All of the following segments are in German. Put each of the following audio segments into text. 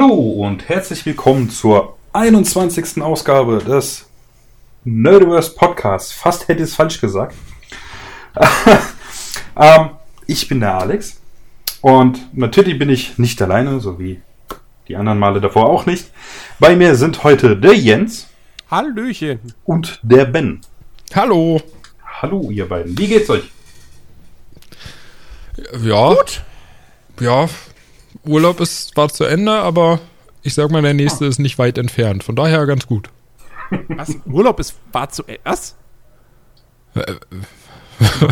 Hallo und herzlich willkommen zur 21. Ausgabe des Nerdiverse Podcasts. Fast hätte ich es falsch gesagt. ähm, ich bin der Alex und natürlich bin ich nicht alleine, so wie die anderen Male davor auch nicht. Bei mir sind heute der Jens. Hallöchen. Und der Ben. Hallo. Hallo, ihr beiden. Wie geht's euch? Ja. Gut. Ja, Urlaub ist zwar zu Ende, aber ich sag mal, der nächste ah. ist nicht weit entfernt. Von daher ganz gut. Was? Urlaub ist war zu Ende? Was?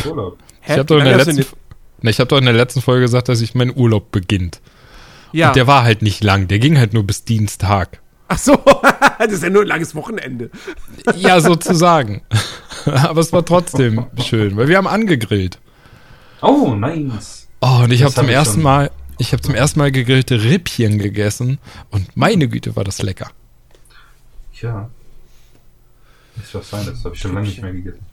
Urlaub. ich habe doch, ne, hab doch in der letzten Folge gesagt, dass ich mein Urlaub beginnt. Ja. Und der war halt nicht lang. Der ging halt nur bis Dienstag. Ach so, das ist ja nur ein langes Wochenende. Ja, sozusagen. Aber es war trotzdem schön, weil wir haben angegrillt. Oh, nice. Oh, und ich habe zum ersten Mal, ich habe zum ersten Mal gegrillte Rippchen gegessen und meine Güte war das lecker. Ja. Ist was sein, das habe ich schon lange nicht mehr gegessen.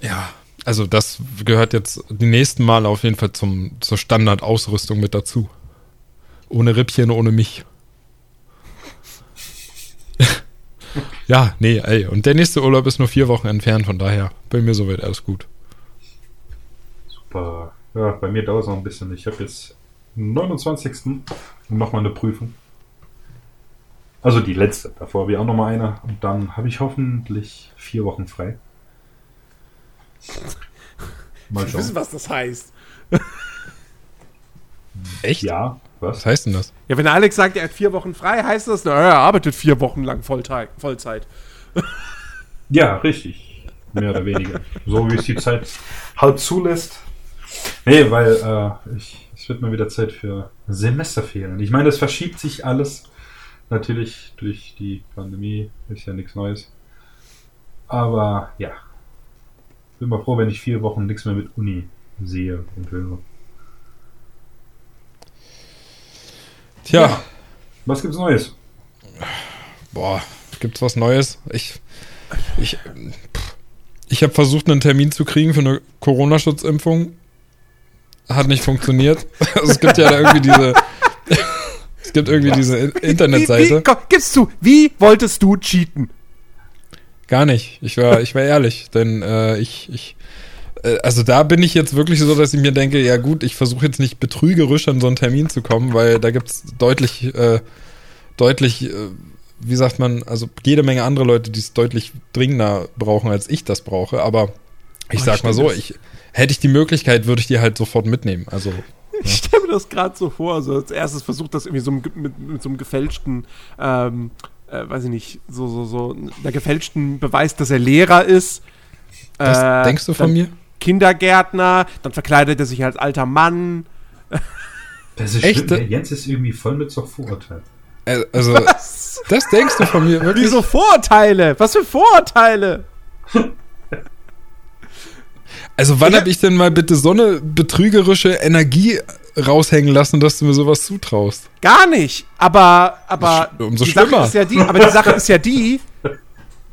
Ja, also das gehört jetzt die nächsten Mal auf jeden Fall zum, zur Standardausrüstung mit dazu. Ohne Rippchen, ohne mich. ja, nee, ey. Und der nächste Urlaub ist nur vier Wochen entfernt, von daher bei mir soweit alles gut. Super. Ja, bei mir dauert es noch ein bisschen. Ich habe jetzt 29. nochmal eine Prüfung. Also die letzte. Davor habe ich auch nochmal eine. Und dann habe ich hoffentlich vier Wochen frei. Mal schauen. wissen, was das heißt. Echt? Ja. Was? was heißt denn das? Ja, wenn Alex sagt, er hat vier Wochen frei, heißt das, na, er arbeitet vier Wochen lang Vollzeit. Vollzeit. Ja, richtig. Mehr oder weniger. So wie es die Zeit halt zulässt. Nee, weil äh, ich es wird mal wieder Zeit für Semesterferien. Ich meine, es verschiebt sich alles. Natürlich durch die Pandemie ist ja nichts Neues. Aber ja, bin mal froh, wenn ich vier Wochen nichts mehr mit Uni sehe und höre. Tja. Ja, was gibt's Neues? Boah, gibt's was Neues? Ich, ich, ich habe versucht, einen Termin zu kriegen für eine Corona-Schutzimpfung hat nicht funktioniert. Also es gibt ja da irgendwie diese. es gibt irgendwie diese Internetseite. Wie, wie, komm, gibst du, wie wolltest du cheaten? Gar nicht. Ich war, ich war ehrlich, denn äh, ich, ich, äh, also da bin ich jetzt wirklich so, dass ich mir denke, ja gut, ich versuche jetzt nicht betrügerisch an so einen Termin zu kommen, weil da gibt es deutlich, äh, deutlich, äh, wie sagt man, also jede Menge andere Leute, die es deutlich dringender brauchen, als ich das brauche. Aber ich oh, sag mal so, ich, hätte ich die Möglichkeit, würde ich die halt sofort mitnehmen. Also. Ich stelle mir das gerade so vor. Also als erstes versucht das irgendwie so mit, mit so einem gefälschten, ähm, äh, weiß ich nicht, so, so, so, einer gefälschten Beweis, dass er Lehrer ist. Das äh, denkst du von mir? Kindergärtner, dann verkleidet er sich als alter Mann. Das ist Echt? Schlimm. Jens ist irgendwie voll mit so Vorurteilen. Äh, also, Was? das denkst du von mir wirklich? Wieso Vorurteile? Was für Vorurteile? Also wann habe ich denn mal bitte so eine betrügerische Energie raushängen lassen, dass du mir sowas zutraust? Gar nicht. Aber, aber umso die schlimmer. Sache ist ja die, aber die Sache ist ja die,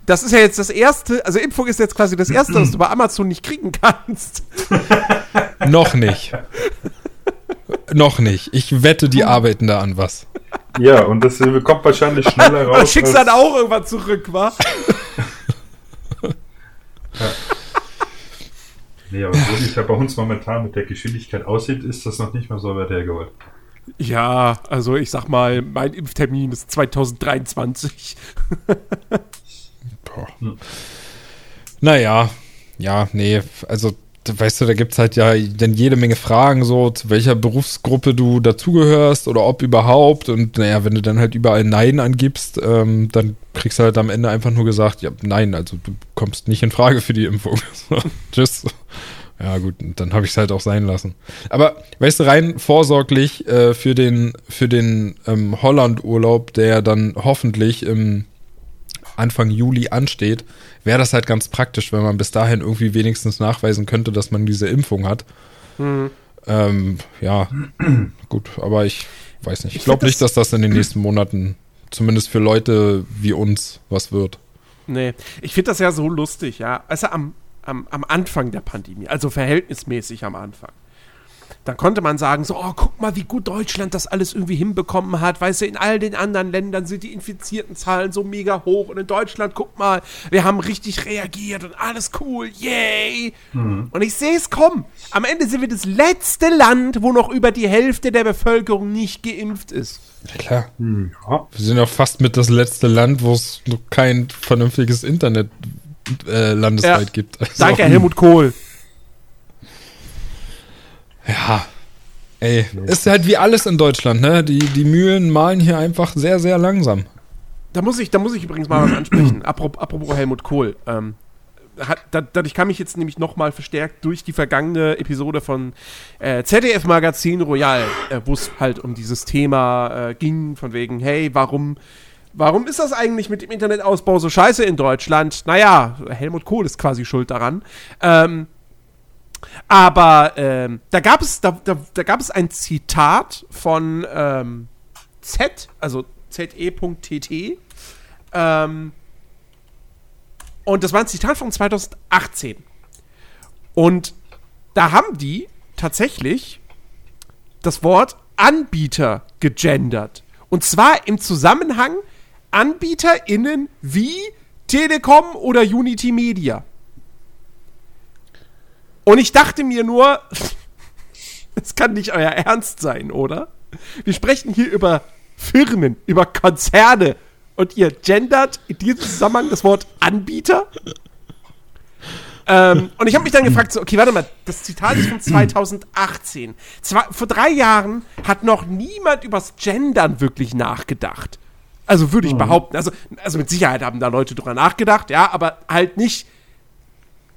das ist ja jetzt das erste, also Impfung ist jetzt quasi das erste, was du bei Amazon nicht kriegen kannst. Noch nicht. Noch nicht. Ich wette, die arbeiten da an was. Ja, und das kommt wahrscheinlich schneller raus. Das schickst dann auch irgendwann zurück, wa? ja. Nee, aber so wie es ja bei uns momentan mit der Geschwindigkeit aussieht, ist das noch nicht mal so weit hergeholt. Ja, also ich sag mal, mein Impftermin ist 2023. Boah. Hm. Naja, ja, nee, also weißt du, da gibt es halt ja dann jede Menge Fragen, so zu welcher Berufsgruppe du dazugehörst oder ob überhaupt. Und naja, wenn du dann halt überall Nein angibst, ähm, dann kriegst du halt am Ende einfach nur gesagt, ja, nein, also du kommst nicht in Frage für die Impfung. Tschüss. Ja, gut, dann habe ich es halt auch sein lassen. Aber weißt du, rein vorsorglich äh, für den, für den ähm, Holland-Urlaub, der dann hoffentlich im Anfang Juli ansteht, wäre das halt ganz praktisch, wenn man bis dahin irgendwie wenigstens nachweisen könnte, dass man diese Impfung hat. Mhm. Ähm, ja, gut, aber ich weiß nicht. Ich glaube nicht, dass das in den nächsten Monaten, zumindest für Leute wie uns, was wird. Nee, ich finde das ja so lustig, ja. Also am, am, am Anfang der Pandemie, also verhältnismäßig am Anfang. dann konnte man sagen, so, oh, guck mal, wie gut Deutschland das alles irgendwie hinbekommen hat. Weißt du, in all den anderen Ländern sind die infizierten Zahlen so mega hoch. Und in Deutschland, guck mal, wir haben richtig reagiert und alles cool, yay. Mhm. Und ich sehe es kommen. Am Ende sind wir das letzte Land, wo noch über die Hälfte der Bevölkerung nicht geimpft ist. Ja, klar. Ja. Wir sind auch fast mit das letzte Land, wo es noch kein vernünftiges Internet äh, landesweit ja. gibt. Also, Danke, Helmut Kohl. Ja. Ey, ist halt wie alles in Deutschland, ne? Die, die Mühlen malen hier einfach sehr, sehr langsam. Da muss ich, da muss ich übrigens mal was ansprechen. Apropos, apropos Helmut Kohl. Ähm, hat, dadurch kam ich jetzt nämlich nochmal verstärkt durch die vergangene Episode von äh, ZDF Magazin Royal, äh, wo es halt um dieses Thema äh, ging, von wegen, hey, warum, warum ist das eigentlich mit dem Internetausbau so scheiße in Deutschland? Naja, Helmut Kohl ist quasi schuld daran. Ähm, aber ähm, da gab es da, da, da, gab es ein Zitat von ähm, Z, also ze.tt. Ähm, und das war ein Zitat von 2018. Und da haben die tatsächlich das Wort Anbieter gegendert. Und zwar im Zusammenhang AnbieterInnen wie Telekom oder Unity Media. Und ich dachte mir nur, das kann nicht euer Ernst sein, oder? Wir sprechen hier über Firmen, über Konzerne und ihr gendert in diesem Zusammenhang das Wort Anbieter? ähm, und ich habe mich dann gefragt, so, okay, warte mal, das Zitat ist von 2018. Zwar, vor drei Jahren hat noch niemand übers Gendern wirklich nachgedacht. Also würde ich mhm. behaupten. Also, also mit Sicherheit haben da Leute drüber nachgedacht, ja, aber halt nicht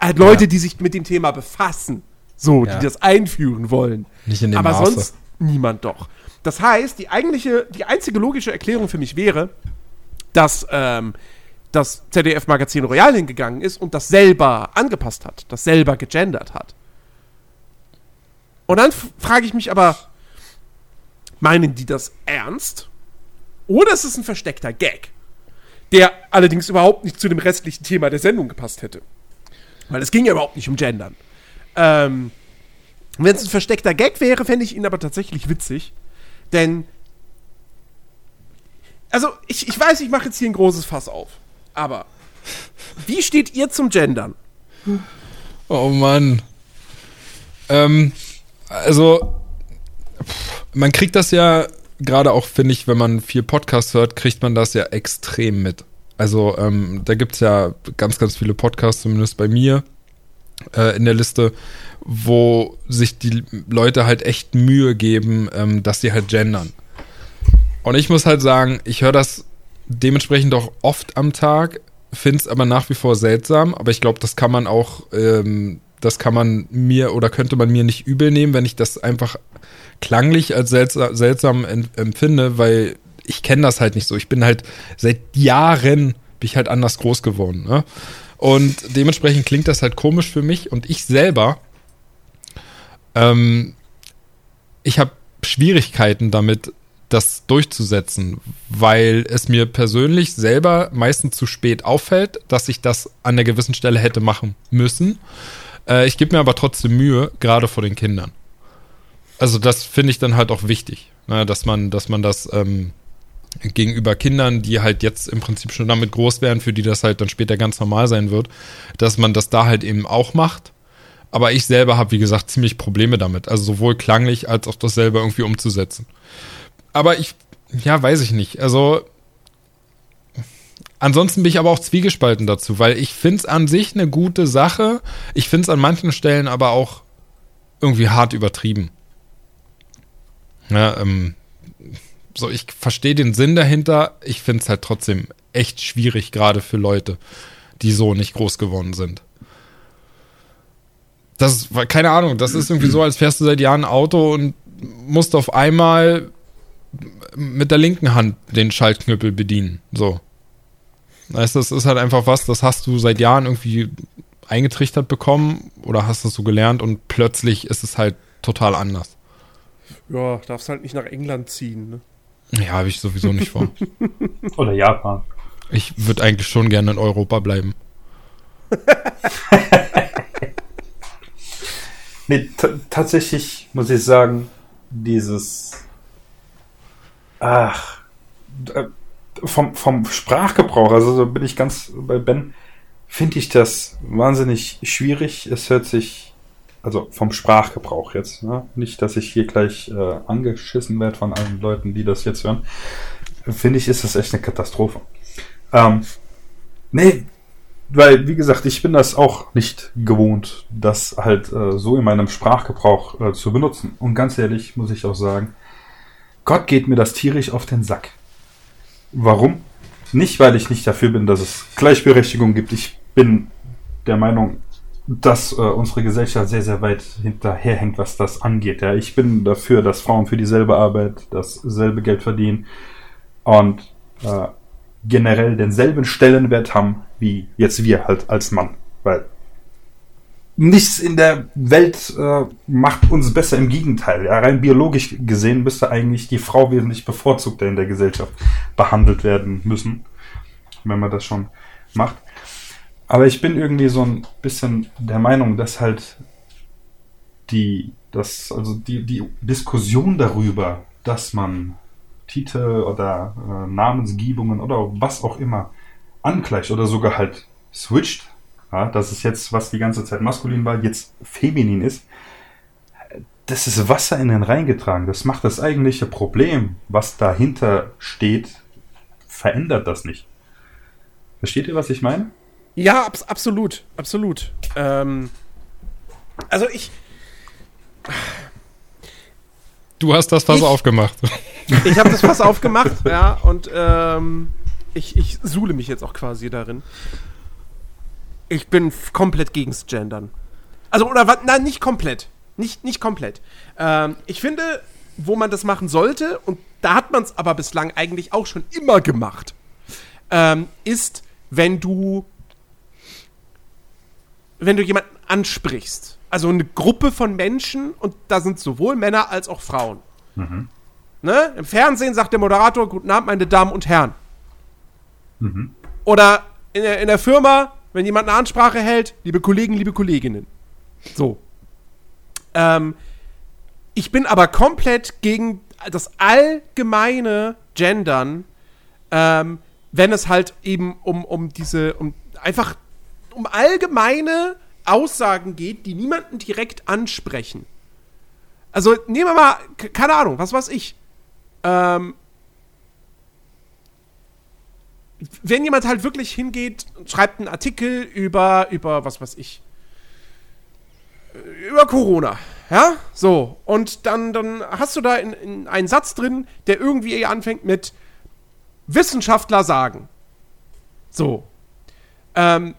halt Leute, ja. die sich mit dem Thema befassen. So, ja. die das einführen wollen. Nicht in dem Aber Maße. sonst niemand doch. Das heißt, die eigentliche, die einzige logische Erklärung für mich wäre, dass ähm, das ZDF-Magazin Royal hingegangen ist und das selber angepasst hat, das selber gegendert hat. Und dann frage ich mich aber, meinen die das ernst? Oder ist es ein versteckter Gag, der allerdings überhaupt nicht zu dem restlichen Thema der Sendung gepasst hätte? Weil es ging ja überhaupt nicht um Gendern. Ähm, Wenn es ein versteckter Gag wäre, fände ich ihn aber tatsächlich witzig. Denn. Also, ich, ich weiß, ich mache jetzt hier ein großes Fass auf. Aber. Wie steht ihr zum Gendern? Oh Mann. Ähm, also. Man kriegt das ja, gerade auch, finde ich, wenn man viel Podcast hört, kriegt man das ja extrem mit. Also ähm, da gibt es ja ganz, ganz viele Podcasts, zumindest bei mir äh, in der Liste, wo sich die Leute halt echt Mühe geben, ähm, dass sie halt gendern. Und ich muss halt sagen, ich höre das dementsprechend auch oft am Tag, finde es aber nach wie vor seltsam, aber ich glaube, das kann man auch, ähm, das kann man mir oder könnte man mir nicht übel nehmen, wenn ich das einfach klanglich als seltsam, seltsam empfinde, weil ich kenne das halt nicht so. Ich bin halt seit Jahren bin ich halt anders groß geworden. Ne? Und dementsprechend klingt das halt komisch für mich. Und ich selber, ähm, ich habe Schwierigkeiten damit, das durchzusetzen, weil es mir persönlich selber meistens zu spät auffällt, dass ich das an einer gewissen Stelle hätte machen müssen. Äh, ich gebe mir aber trotzdem Mühe, gerade vor den Kindern. Also das finde ich dann halt auch wichtig, ne, dass man, dass man das ähm, gegenüber Kindern, die halt jetzt im Prinzip schon damit groß werden, für die das halt dann später ganz normal sein wird, dass man das da halt eben auch macht. Aber ich selber habe, wie gesagt, ziemlich Probleme damit. Also sowohl klanglich als auch das selber irgendwie umzusetzen. Aber ich, ja, weiß ich nicht. Also ansonsten bin ich aber auch zwiegespalten dazu, weil ich finde es an sich eine gute Sache. Ich finde es an manchen Stellen aber auch irgendwie hart übertrieben. Ja, ähm, so, ich verstehe den Sinn dahinter. Ich finde es halt trotzdem echt schwierig, gerade für Leute, die so nicht groß geworden sind. Das ist, keine Ahnung, das ist irgendwie so, als fährst du seit Jahren ein Auto und musst auf einmal mit der linken Hand den Schaltknüppel bedienen. So. Weißt das ist halt einfach was, das hast du seit Jahren irgendwie eingetrichtert bekommen oder hast das so gelernt und plötzlich ist es halt total anders. Ja, darfst halt nicht nach England ziehen, ne? Ja, habe ich sowieso nicht vor. Oder Japan. Ich würde eigentlich schon gerne in Europa bleiben. Nee, tatsächlich muss ich sagen, dieses. Ach. Äh, vom, vom Sprachgebrauch, also da bin ich ganz bei Ben, finde ich das wahnsinnig schwierig. Es hört sich, also vom Sprachgebrauch jetzt, ne? nicht, dass ich hier gleich äh, angeschissen werde von allen Leuten, die das jetzt hören, finde ich, ist das echt eine Katastrophe. Ähm, nee, weil, wie gesagt, ich bin das auch nicht gewohnt, das halt äh, so in meinem Sprachgebrauch äh, zu benutzen. Und ganz ehrlich muss ich auch sagen, Gott geht mir das tierisch auf den Sack. Warum? Nicht, weil ich nicht dafür bin, dass es Gleichberechtigung gibt. Ich bin der Meinung, dass äh, unsere Gesellschaft sehr, sehr weit hinterherhängt, was das angeht. Ja, ich bin dafür, dass Frauen für dieselbe Arbeit dasselbe Geld verdienen und äh, generell denselben Stellenwert haben wie jetzt wir halt als Mann. Weil nichts in der Welt äh, macht uns besser. Im Gegenteil. Ja, rein biologisch gesehen müsste eigentlich die Frau wesentlich bevorzugter in der Gesellschaft behandelt werden müssen, wenn man das schon macht. Aber ich bin irgendwie so ein bisschen der Meinung, dass halt die, das, also die, die Diskussion darüber, dass man Titel oder äh, Namensgebungen oder was auch immer angleicht oder sogar halt switcht, ja, dass es jetzt, was die ganze Zeit maskulin war, jetzt feminin ist, das ist Wasser in den Rhein getragen. Das macht das eigentliche Problem, was dahinter steht, verändert das nicht. Versteht ihr, was ich meine? Ja, abs absolut, absolut. Ähm, also ich. Du hast das Fass ich, aufgemacht. Ich habe das Fass aufgemacht, ja, und ähm, ich, ich suhle mich jetzt auch quasi darin. Ich bin komplett gegens Gendern. Also, oder was? Nein, nicht komplett. Nicht, nicht komplett. Ähm, ich finde, wo man das machen sollte, und da hat man es aber bislang eigentlich auch schon immer gemacht, ähm, ist, wenn du wenn du jemanden ansprichst, also eine Gruppe von Menschen und da sind sowohl Männer als auch Frauen. Mhm. Ne? Im Fernsehen sagt der Moderator, guten Abend, meine Damen und Herren. Mhm. Oder in der, in der Firma, wenn jemand eine Ansprache hält, liebe Kollegen, liebe Kolleginnen. So. Ähm, ich bin aber komplett gegen das allgemeine Gendern, ähm, wenn es halt eben um, um diese, um einfach um allgemeine Aussagen geht, die niemanden direkt ansprechen. Also nehmen wir mal, keine Ahnung, was weiß ich. Ähm, wenn jemand halt wirklich hingeht und schreibt einen Artikel über, über, was weiß ich, über Corona, ja, so, und dann, dann hast du da in, in einen Satz drin, der irgendwie anfängt mit Wissenschaftler sagen. So. Ähm,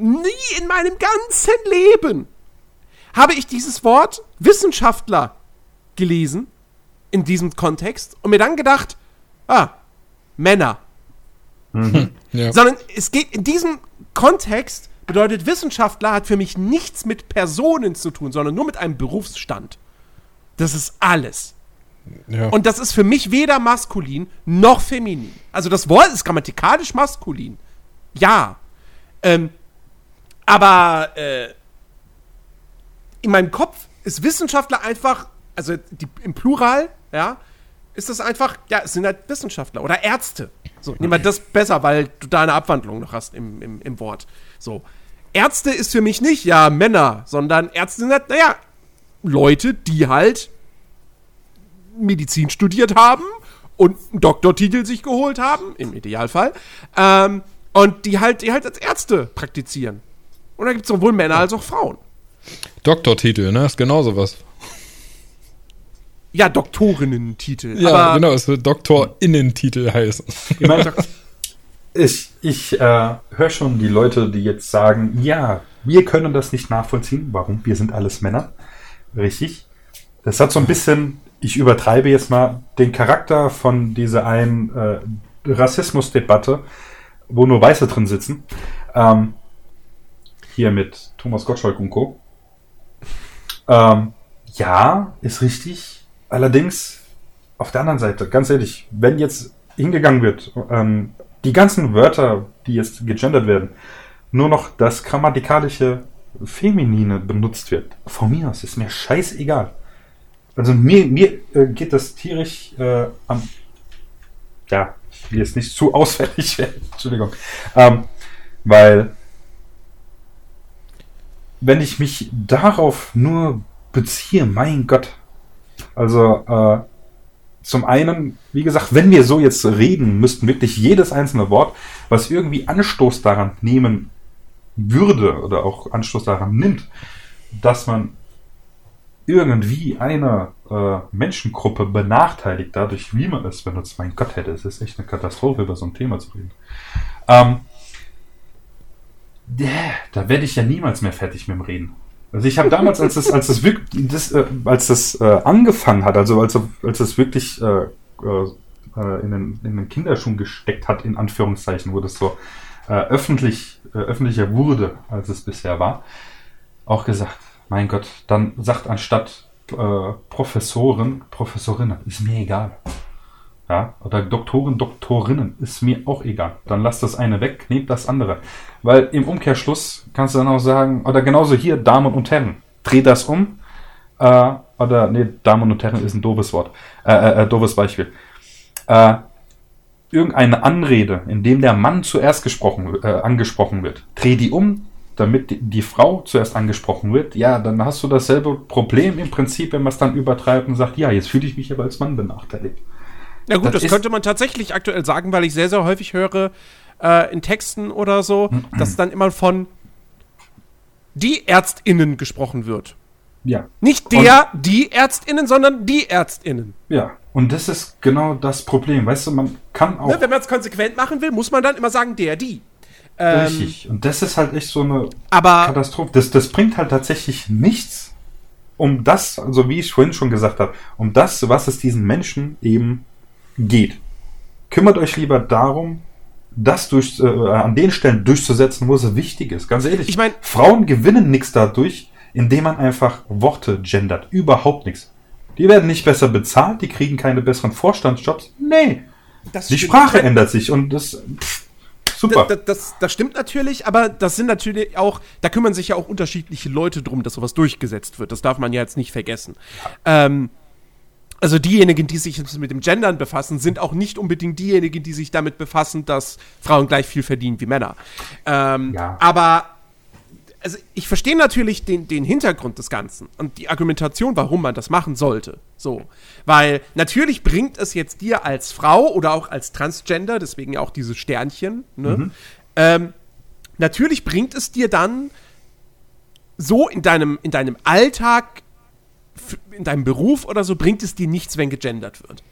nie in meinem ganzen Leben habe ich dieses Wort Wissenschaftler gelesen in diesem Kontext und mir dann gedacht, ah, Männer. Mhm, ja. Sondern es geht in diesem Kontext bedeutet Wissenschaftler hat für mich nichts mit Personen zu tun, sondern nur mit einem Berufsstand. Das ist alles. Ja. Und das ist für mich weder maskulin noch feminin. Also das Wort ist grammatikalisch maskulin. Ja. Ähm, aber äh, in meinem Kopf ist Wissenschaftler einfach, also die, im Plural, ja, ist das einfach, ja, es sind halt Wissenschaftler oder Ärzte. So, nehmen wir das besser, weil du da eine Abwandlung noch hast im, im, im Wort. So. Ärzte ist für mich nicht, ja, Männer, sondern Ärzte sind halt, naja, Leute, die halt Medizin studiert haben und einen Doktortitel sich geholt haben, im Idealfall, ähm, und die halt, die halt als Ärzte praktizieren. Und da gibt es sowohl Männer als auch Frauen. Doktortitel, ne? Ist genauso was. Ja, Doktorinnen-Titel. Ja, aber genau, es wird Doktorinnen-Titel heißen. Ich meine, ich, ich äh, höre schon die Leute, die jetzt sagen, ja, wir können das nicht nachvollziehen. Warum? Wir sind alles Männer. Richtig. Das hat so ein bisschen, ich übertreibe jetzt mal, den Charakter von dieser einen äh, Rassismusdebatte, wo nur Weiße drin sitzen. Ähm, hier mit Thomas Gottschalk und Co. Ähm, ja, ist richtig. Allerdings, auf der anderen Seite, ganz ehrlich, wenn jetzt hingegangen wird, ähm, die ganzen Wörter, die jetzt gegendert werden, nur noch das grammatikalische Feminine benutzt wird, von mir aus ist mir scheißegal. Also mir, mir äh, geht das tierisch äh, am. Ja, ich will jetzt nicht zu ausfällig werden, Entschuldigung. Ähm, weil, wenn ich mich darauf nur beziehe, mein Gott. Also, äh, zum einen, wie gesagt, wenn wir so jetzt reden, müssten wirklich jedes einzelne Wort, was irgendwie Anstoß daran nehmen würde oder auch Anstoß daran nimmt, dass man irgendwie eine äh, Menschengruppe benachteiligt, dadurch, wie man es benutzt. Mein Gott, hätte es ist echt eine Katastrophe, über so ein Thema zu reden. Ähm, da werde ich ja niemals mehr fertig mit dem Reden. Also ich habe damals, als das, als das wirklich, das, äh, als das äh, angefangen hat, also als, als das wirklich äh, äh, in, den, in den Kinderschuhen gesteckt hat, in Anführungszeichen, wo das so äh, öffentlich, äh, öffentlicher wurde, als es bisher war, auch gesagt, mein Gott, dann sagt anstatt äh, Professoren, Professorinnen, ist mir egal. Ja, oder Doktoren, Doktorinnen, ist mir auch egal. Dann lass das eine weg, nehmt das andere. Weil im Umkehrschluss kannst du dann auch sagen, oder genauso hier, Damen und Herren, dreh das um. Äh, oder, nee, Damen und Herren ist ein doofes Wort, äh, äh, äh doofes Beispiel. Äh, irgendeine Anrede, in dem der Mann zuerst gesprochen, äh, angesprochen wird, dreh die um, damit die, die Frau zuerst angesprochen wird, ja, dann hast du dasselbe Problem im Prinzip, wenn man es dann übertreibt und sagt, ja, jetzt fühle ich mich aber als Mann benachteiligt. Ja gut, das, das könnte man tatsächlich aktuell sagen, weil ich sehr, sehr häufig höre äh, in Texten oder so, dass dann immer von die ÄrztInnen gesprochen wird. Ja. Nicht der, und, die ÄrztInnen, sondern die ÄrztInnen. Ja, und das ist genau das Problem. Weißt du, man kann auch. Ne, wenn man es konsequent machen will, muss man dann immer sagen, der, die. Ähm, Richtig. Und das ist halt echt so eine aber, Katastrophe. Das, das bringt halt tatsächlich nichts, um das, also wie ich vorhin schon gesagt habe, um das, was es diesen Menschen eben geht. Kümmert euch lieber darum, das durch, äh, an den Stellen durchzusetzen, wo es wichtig ist. Ganz ehrlich, ich mein, Frauen gewinnen nichts dadurch, indem man einfach Worte gendert. Überhaupt nichts. Die werden nicht besser bezahlt, die kriegen keine besseren Vorstandsjobs. Nee. die Sprache ändert sich und das. Pff, super. Das, das, das, stimmt natürlich, aber das sind natürlich auch, da kümmern sich ja auch unterschiedliche Leute drum, dass sowas durchgesetzt wird. Das darf man ja jetzt nicht vergessen. Ähm, also diejenigen, die sich mit dem Gendern befassen, sind auch nicht unbedingt diejenigen, die sich damit befassen, dass Frauen gleich viel verdienen wie Männer. Ähm, ja. Aber also ich verstehe natürlich den, den Hintergrund des Ganzen und die Argumentation, warum man das machen sollte. So. Weil natürlich bringt es jetzt dir als Frau oder auch als Transgender, deswegen ja auch diese Sternchen, ne? Mhm. Ähm, natürlich bringt es dir dann so in deinem, in deinem Alltag in deinem Beruf oder so bringt es dir nichts, wenn gegendert wird.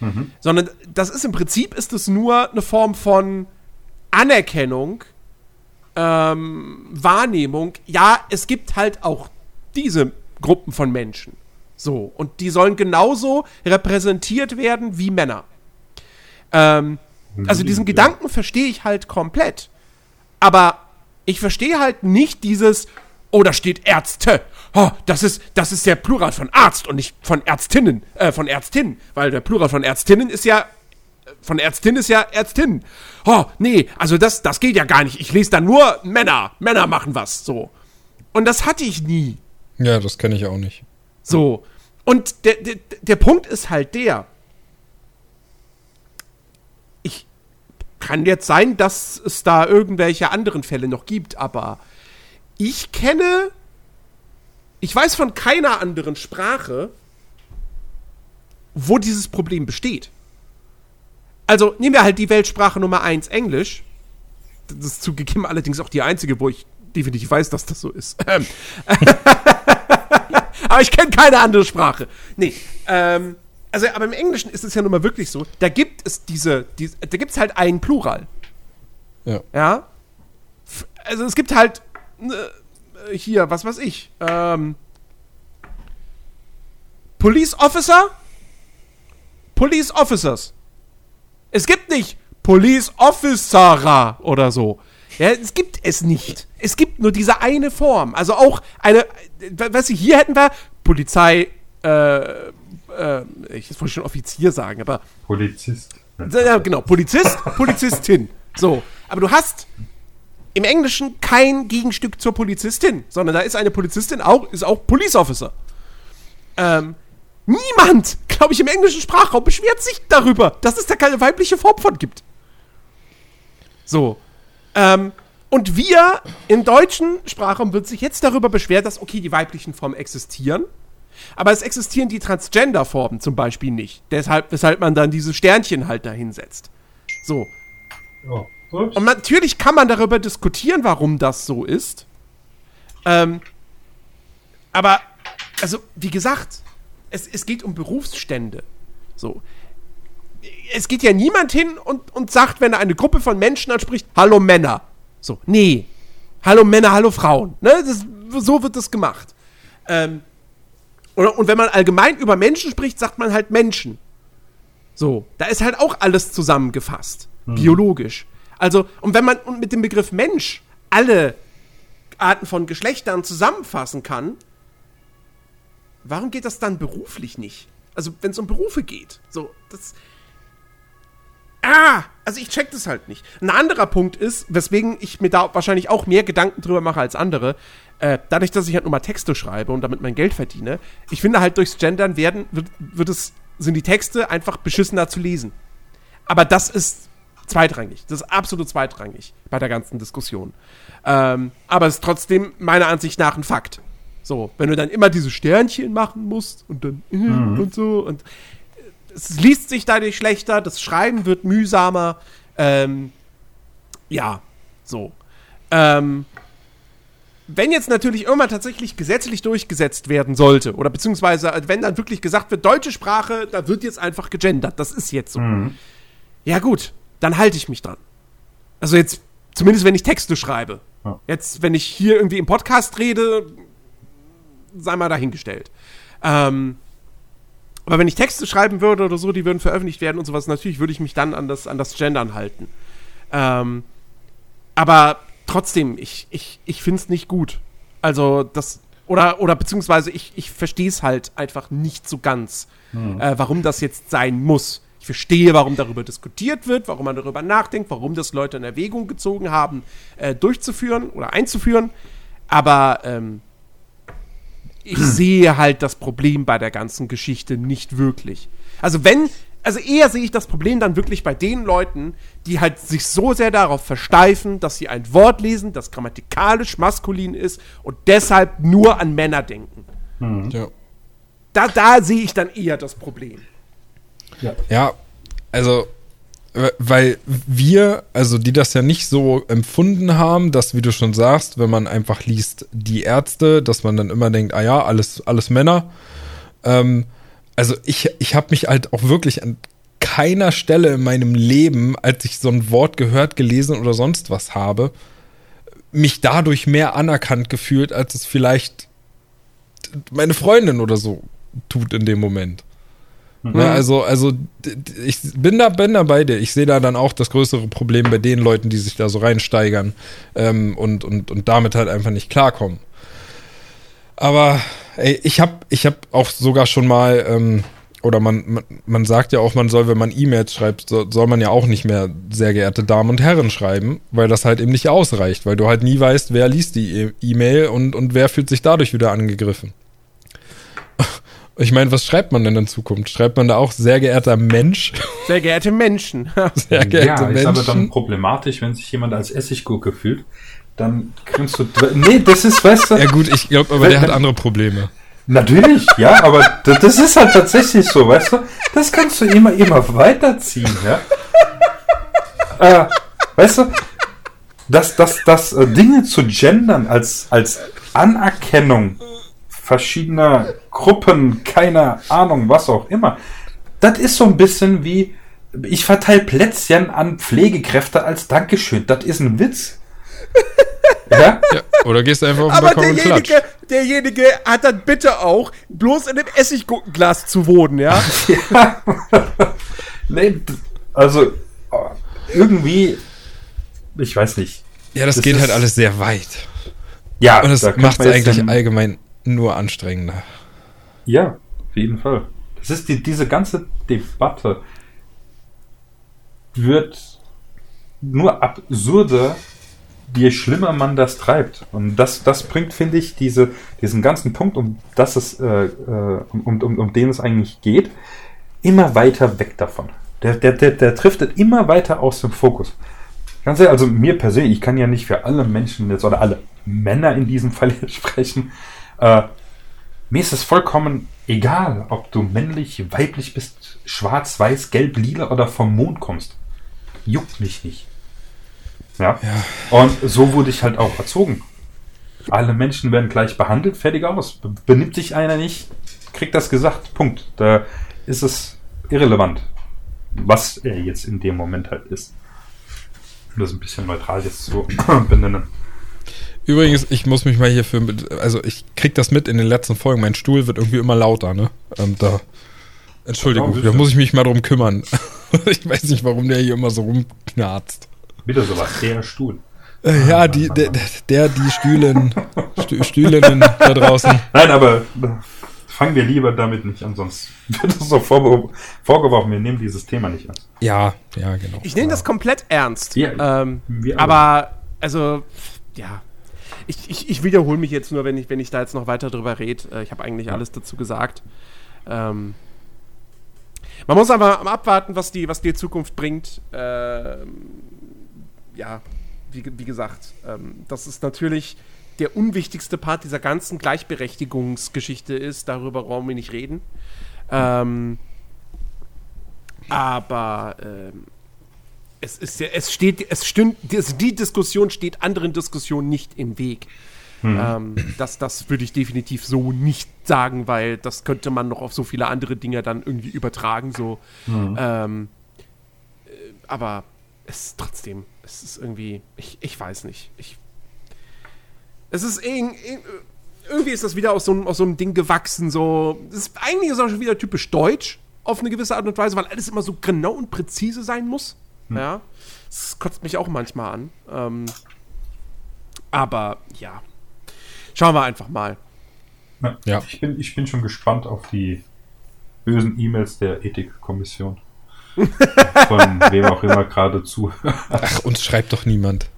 Mhm. Sondern das ist im Prinzip ist es nur eine Form von Anerkennung, ähm, Wahrnehmung. Ja, es gibt halt auch diese Gruppen von Menschen. So. Und die sollen genauso repräsentiert werden wie Männer. Ähm, also diesen Gedanken verstehe ich halt komplett. Aber ich verstehe halt nicht dieses, oh, da steht Ärzte. Oh, das ist, das ist der Plural von Arzt und nicht von Ärztinnen, äh, von Ärztin. Weil der Plural von Ärztinnen ist ja, von Ärztin ist ja Ärztin. Oh, nee, also das, das geht ja gar nicht. Ich lese da nur Männer. Männer machen was, so. Und das hatte ich nie. Ja, das kenne ich auch nicht. So. Und der, der, der Punkt ist halt der. Ich kann jetzt sein, dass es da irgendwelche anderen Fälle noch gibt, aber ich kenne, ich weiß von keiner anderen Sprache, wo dieses Problem besteht. Also nehmen wir halt die Weltsprache Nummer 1 Englisch. Das ist zugegeben allerdings auch die einzige, wo ich definitiv weiß, dass das so ist. Ähm. aber ich kenne keine andere Sprache. Nee, ähm, also, aber im Englischen ist es ja nun mal wirklich so, da gibt es diese, diese da gibt es halt einen Plural. Ja. Ja. Also es gibt halt äh, hier, was weiß ich, ähm, Police Officer? Police Officers. Es gibt nicht Police Officer oder so. Ja, es gibt es nicht. Es gibt nur diese eine Form. Also auch eine, was ich hier hätten wir Polizei, äh, äh, ich wollte schon Offizier sagen, aber Polizist. Ja, genau, Polizist, Polizistin. So, aber du hast im Englischen kein Gegenstück zur Polizistin, sondern da ist eine Polizistin auch, ist auch Police Officer. Ähm, niemand, glaube ich, im englischen Sprachraum beschwert sich darüber, dass es da keine weibliche Form von gibt. So. Ähm, und wir im deutschen Sprachraum wird sich jetzt darüber beschwert, dass, okay, die weiblichen Formen existieren, aber es existieren die Transgender-Formen zum Beispiel nicht. Deshalb, weshalb man dann diese Sternchen halt da hinsetzt. So. Oh. Und natürlich kann man darüber diskutieren, warum das so ist. Ähm, aber, also, wie gesagt, es, es geht um Berufsstände. So. Es geht ja niemand hin und, und sagt, wenn er eine Gruppe von Menschen anspricht, hallo Männer. So, nee. Hallo Männer, hallo Frauen. Ne? Das, so wird das gemacht. Ähm, und, und wenn man allgemein über Menschen spricht, sagt man halt Menschen. So, da ist halt auch alles zusammengefasst. Biologisch. Also, und wenn man mit dem Begriff Mensch alle Arten von Geschlechtern zusammenfassen kann, warum geht das dann beruflich nicht? Also, wenn es um Berufe geht. So, das. Ah, also ich check das halt nicht. Ein anderer Punkt ist, weswegen ich mir da wahrscheinlich auch mehr Gedanken drüber mache als andere, äh, dadurch, dass ich halt nur mal Texte schreibe und damit mein Geld verdiene, ich finde halt durchs Gendern werden, wird, wird es, sind die Texte einfach beschissener zu lesen. Aber das ist zweitrangig. Das ist absolut zweitrangig bei der ganzen Diskussion. Ähm, aber es ist trotzdem meiner Ansicht nach ein Fakt. So, wenn du dann immer diese Sternchen machen musst und dann äh, und so und äh, es liest sich dadurch schlechter, das Schreiben wird mühsamer. Ähm, ja, so. Ähm, wenn jetzt natürlich irgendwann tatsächlich gesetzlich durchgesetzt werden sollte, oder beziehungsweise äh, wenn dann wirklich gesagt wird, deutsche Sprache, da wird jetzt einfach gegendert, das ist jetzt so. Ja, gut, dann halte ich mich dran. Also jetzt, zumindest wenn ich Texte schreibe. Ja. Jetzt, wenn ich hier irgendwie im Podcast rede, sei mal dahingestellt. Ähm, aber wenn ich Texte schreiben würde oder so, die würden veröffentlicht werden und sowas, natürlich würde ich mich dann an das, an das Gendern halten. Ähm, aber trotzdem, ich, ich, ich finde es nicht gut. Also das, oder, oder beziehungsweise ich, ich verstehe es halt einfach nicht so ganz, äh, warum das jetzt sein muss. Ich verstehe, warum darüber diskutiert wird, warum man darüber nachdenkt, warum das Leute in Erwägung gezogen haben, äh, durchzuführen oder einzuführen. Aber ähm, ich sehe halt das Problem bei der ganzen Geschichte nicht wirklich. Also wenn, also eher sehe ich das Problem dann wirklich bei den Leuten, die halt sich so sehr darauf versteifen, dass sie ein Wort lesen, das grammatikalisch maskulin ist und deshalb nur an Männer denken. Ja. Da, da sehe ich dann eher das Problem. Ja, also, we- weil wir, also die das ja nicht so empfunden haben, dass, wie du schon sagst, wenn man einfach liest, die Ärzte, dass man dann immer denkt, ah ja, alles, alles Männer. Ähm, also ich, ich habe mich halt auch wirklich an keiner Stelle in meinem Leben, als ich so ein Wort gehört, gelesen oder sonst was habe, mich dadurch mehr anerkannt gefühlt, als es vielleicht meine Freundin oder so tut in dem Moment. Ne, also, also ich bin da, bin da bei dir. Ich sehe da dann auch das größere Problem bei den Leuten, die sich da so reinsteigern ähm, und, und, und damit halt einfach nicht klarkommen. Aber ey, ich habe ich hab auch sogar schon mal, ähm, oder man, man, man sagt ja auch, man soll, wenn man E-Mails schreibt, so, soll man ja auch nicht mehr sehr geehrte Damen und Herren schreiben, weil das halt eben nicht ausreicht, weil du halt nie weißt, wer liest die E- E-Mail und, und wer fühlt sich dadurch wieder angegriffen. Ich meine, was schreibt man denn in Zukunft? Schreibt man da auch sehr geehrter Mensch? Sehr geehrte Menschen. Sehr geehrte ja, ist aber dann Menschen? problematisch, wenn sich jemand als Essiggurke fühlt. Dann kannst du. Nee, das ist, weißt du. Ja gut, ich glaube, aber der hat andere Probleme. Natürlich, ja, aber das ist halt tatsächlich so, weißt du? Das kannst du immer, immer weiterziehen, ja? äh, weißt du, dass, dass, dass äh, Dinge zu gendern als, als Anerkennung verschiedener Gruppen, keine Ahnung, was auch immer, das ist so ein bisschen wie, ich verteile Plätzchen an Pflegekräfte als Dankeschön. Das ist ein Witz. Ja? Ja, oder gehst du einfach auf den Aber Balkon und klatscht. derjenige, derjenige hat dann bitte auch bloß in dem Essiggurkenglas zu wohnen, ja? Ja. nee, also irgendwie, ich weiß nicht. Ja, das, Das geht halt alles sehr weit. Ja, Und es da könnte macht es eigentlich allgemein nur anstrengender. Ja, auf jeden Fall. Das ist die, diese ganze Debatte wird nur absurder, je schlimmer man das treibt. Und das, das bringt, finde ich, diese, diesen ganzen Punkt, um, das es, äh, äh, um, um, um den es eigentlich geht, immer weiter weg davon. Der, der, der, der driftet immer weiter aus dem Fokus. Ganz ehrlich, also mir persönlich, ich kann ja nicht für alle Menschen jetzt oder alle Männer in diesem Fall sprechen. Äh, mir ist es vollkommen egal, ob du männlich, weiblich bist, schwarz, weiß, gelb, lila oder vom Mond kommst. Juckt mich nicht. Ja. Ja. Und so wurde ich halt auch erzogen. Alle Menschen werden gleich behandelt, fertig aus. Be- Benimmt sich einer nicht, kriegt das gesagt. Punkt. Da ist es irrelevant, was er jetzt in dem Moment halt ist. Um das ein bisschen neutral jetzt zu benennen. Übrigens, ich muss mich mal hierfür also ich krieg das mit in den letzten Folgen. Mein Stuhl wird irgendwie immer lauter, ne? Ähm, da, Entschuldigung, Oh, da muss ich mich mal drum kümmern. ich weiß nicht, warum der hier immer so rumknarzt. Wieder sowas, der Stuhl. Äh, ja, die, der, der, die Stühlen, Stü Stühlinnen da draußen. Nein, aber fangen wir lieber damit nicht an, sonst wird uns so vorbe- vorgeworfen, wir nehmen dieses Thema nicht ernst. Ja, ja, genau. Ich nehme das komplett ernst. Ja, ähm, aber, also, ja. Ich, ich, ich wiederhole mich jetzt nur, wenn ich, wenn ich da jetzt noch weiter drüber rede. Äh, ich habe eigentlich alles dazu gesagt. Ähm, man muss aber abwarten, was die, was die Zukunft bringt. Ähm, ja, wie, wie gesagt, ähm, das ist natürlich der unwichtigste Part dieser ganzen Gleichberechtigungsgeschichte ist. Darüber brauchen wir nicht reden. Ähm, aber ähm, es ist ja, es steht, es stimmt, das, die Diskussion steht anderen Diskussionen nicht im Weg. Ähm, das, das würde ich definitiv so nicht sagen, weil das könnte man noch auf so viele andere Dinge dann irgendwie übertragen. So. Ähm, äh, aber es ist trotzdem, es ist irgendwie, ich, ich weiß nicht. Ich, es ist irg- irgendwie ist das wieder aus so, einem- aus so einem Ding gewachsen. So, es ist eigentlich ist auch schon wieder typisch deutsch auf eine gewisse Art und Weise, weil alles immer so genau und präzise sein muss. Ja, das kotzt mich auch manchmal an. Ähm, aber ja, schauen wir einfach mal. Ja. Ja. Ich, bin, ich bin schon gespannt auf die bösen E-Mails der Ethikkommission. Von wem auch immer gerade zu. Ach, uns schreibt doch niemand.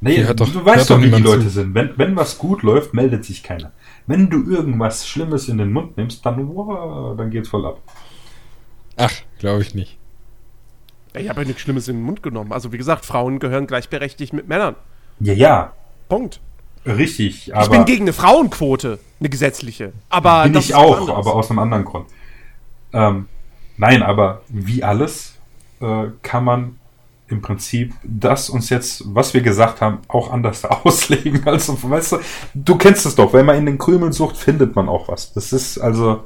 Nee, doch- du weißt hört doch, doch wie die Leute zu. sind. Wenn, wenn was gut läuft, meldet sich keiner. Wenn du irgendwas Schlimmes in den Mund nimmst, dann, wow, dann geht's voll ab. Ach, glaube ich nicht. Ich habe ja nichts Schlimmes in den Mund genommen. Also wie gesagt, Frauen gehören gleichberechtigt mit Männern. Ja, ja, Punkt. richtig. Ich Aber bin gegen eine Frauenquote, eine gesetzliche. Aber bin ich auch, aber aus einem anderen Grund. Ähm, nein, aber wie alles äh, kann man im Prinzip das uns jetzt, was wir gesagt haben, auch anders auslegen. Also, weißt du, du kennst es doch, wenn man in den Krümeln sucht, findet man auch was. Das ist also,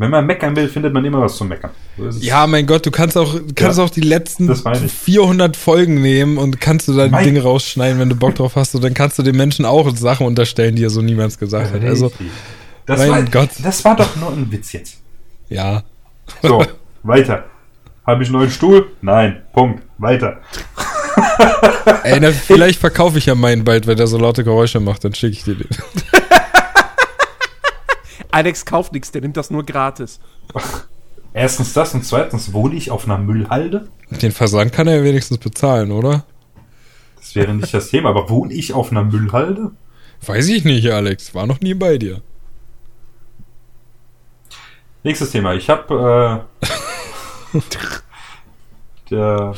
wenn man meckern will, findet man immer was zu meckern. So. Ja, mein Gott, du kannst auch, kannst Ja, auch die letzten das meine ich. 400 Folgen nehmen und kannst du da die Mein- Dinge rausschneiden, wenn du Bock drauf hast. Und dann kannst du den Menschen auch Sachen unterstellen, die er so niemals gesagt hat. Also, das mein war, Gott. Das war doch nur ein Witz jetzt. ja. So, weiter. Habe ich einen neuen Stuhl? Nein. Punkt. Weiter. Ey, na, vielleicht verkaufe ich ja meinen bald, wenn der so laute Geräusche macht, dann schicke ich dir den. Alex kauft nichts, der nimmt das nur gratis. Erstens das und zweitens wohne ich auf einer Müllhalde. Den Versand kann er ja wenigstens bezahlen, oder? Das wäre nicht das Thema, aber wohne ich auf einer Müllhalde? Weiß ich nicht, Alex. War noch nie bei dir. Nächstes Thema. Ich habe äh, der,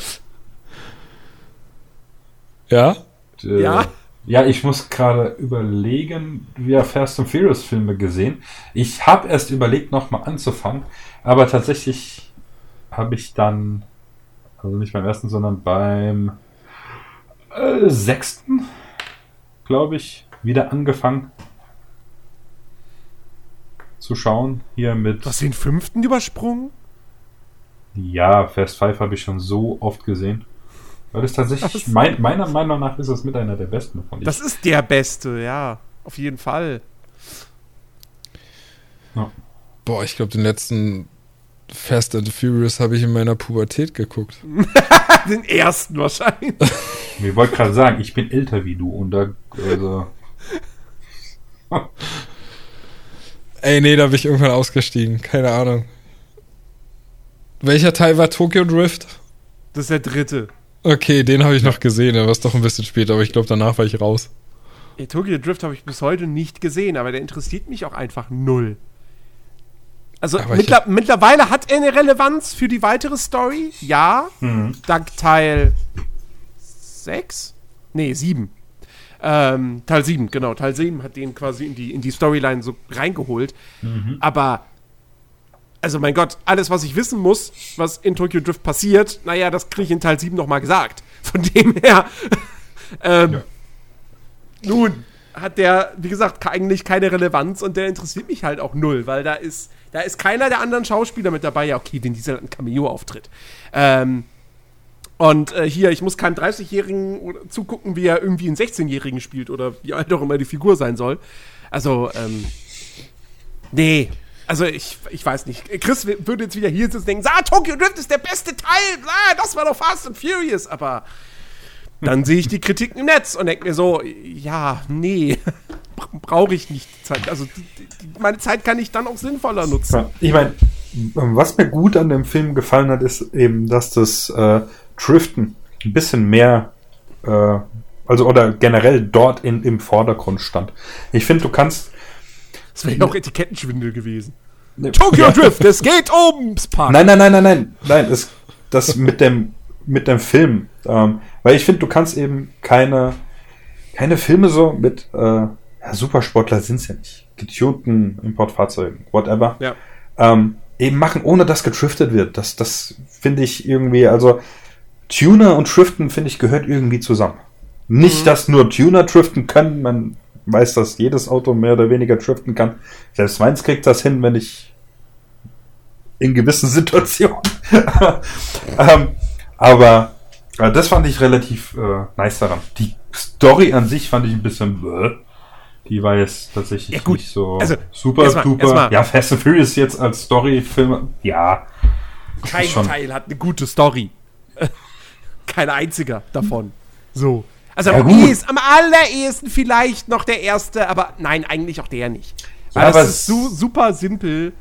Ja? der, Ja? Ja, ich muss gerade überlegen, wir Fast and Furious Filme gesehen. Ich habe erst überlegt, nochmal anzufangen, aber tatsächlich habe ich dann, also nicht beim ersten, sondern beim äh, sechsten, glaube ich, wieder angefangen zu schauen. Hier mit, Du hast den fünften übersprungen? ja, Fast Five habe ich schon so oft gesehen. Weil das tatsächlich, Was? mein, meiner Meinung nach ist es mit einer der besten davon. Ich- Das ist der beste, ja. Auf jeden Fall. Boah, ich glaube, den letzten Fast and Furious habe ich in meiner Pubertät geguckt. Den ersten wahrscheinlich. Ich wollte gerade sagen, ich bin älter wie du und da, also, Ey, nee, da bin ich irgendwann ausgestiegen. Keine Ahnung. Welcher Teil war Tokyo Drift? Das ist der dritte. Okay, den habe ich noch gesehen, der war doch ein bisschen später, aber ich glaube, danach war ich raus. Ja, Tokyo Drift habe ich bis heute nicht gesehen, aber der interessiert mich auch einfach null. Also mittler mittlerweile hat er eine Relevanz für die weitere Story, ja. Dank Teil 6? Nee, 7. Ähm, Teil 7, genau. Teil 7 hat den quasi in die, in die Storyline so reingeholt. Aber, also mein Gott, alles, was ich wissen muss, was in Tokyo Drift passiert, naja, das kriege ich in Teil 7 nochmal gesagt. Von dem her, ähm, Ja. nun hat der, wie gesagt, eigentlich keine Relevanz und der interessiert mich halt auch null, weil da ist, da ist keiner der anderen Schauspieler mit dabei. Ja, okay, Diesel hat einen Cameo-Auftritt. Ähm, und äh, hier, ich muss keinem 30-Jährigen oder- zugucken, wie er irgendwie einen 16-Jährigen spielt oder wie alt auch immer die Figur sein soll. Also, ähm, nee. Also, ich, ich weiß nicht. Chris würde jetzt wieder hier sitzen und denken, ah, Tokyo Drift ist der beste Teil, ah, das war doch Fast and Furious, aber dann sehe ich die Kritiken im Netz und denke mir so, ja, nee, brauche ich nicht. Zeit. Also, meine Zeit kann ich dann auch sinnvoller nutzen. Ja, ich meine, was mir gut an dem Film gefallen hat, ist eben, dass das äh, Driften ein bisschen mehr, äh, also oder generell dort in, im Vordergrund stand. Ich finde, du kannst. Das wäre ja auch Etikettenschwindel gewesen. Tokyo Ja. Drift, es geht ums Park. Nein, nein, nein, nein, nein, nein, es, das mit dem mit dem Film, ähm, weil ich finde, du kannst eben keine keine Filme so mit äh, ja, Supersportler sind es ja nicht, getunten Importfahrzeugen, whatever. Ja. ähm, eben machen, ohne dass getriftet wird. Das, das finde ich irgendwie, also Tuner und Driften, finde ich, gehört irgendwie zusammen. Nicht, Mhm. dass nur Tuner driften können, man weiß, dass jedes Auto mehr oder weniger driften kann. Selbst meins kriegt das hin, wenn ich in gewissen Situationen. ähm, aber äh, das fand ich relativ äh, nice daran. Die Story an sich fand ich ein bisschen bäh. Die war jetzt tatsächlich Ja, nicht so Also, super erstmal- duper. ja, Fast and Furious jetzt als Storyfilm, ja. Kein Teil hat eine gute Story. Kein einziger davon. So. Also Ja, am, ehesten, am allerersten vielleicht noch der erste, aber nein, eigentlich auch der nicht. Weil Ja, das ist su super simpel.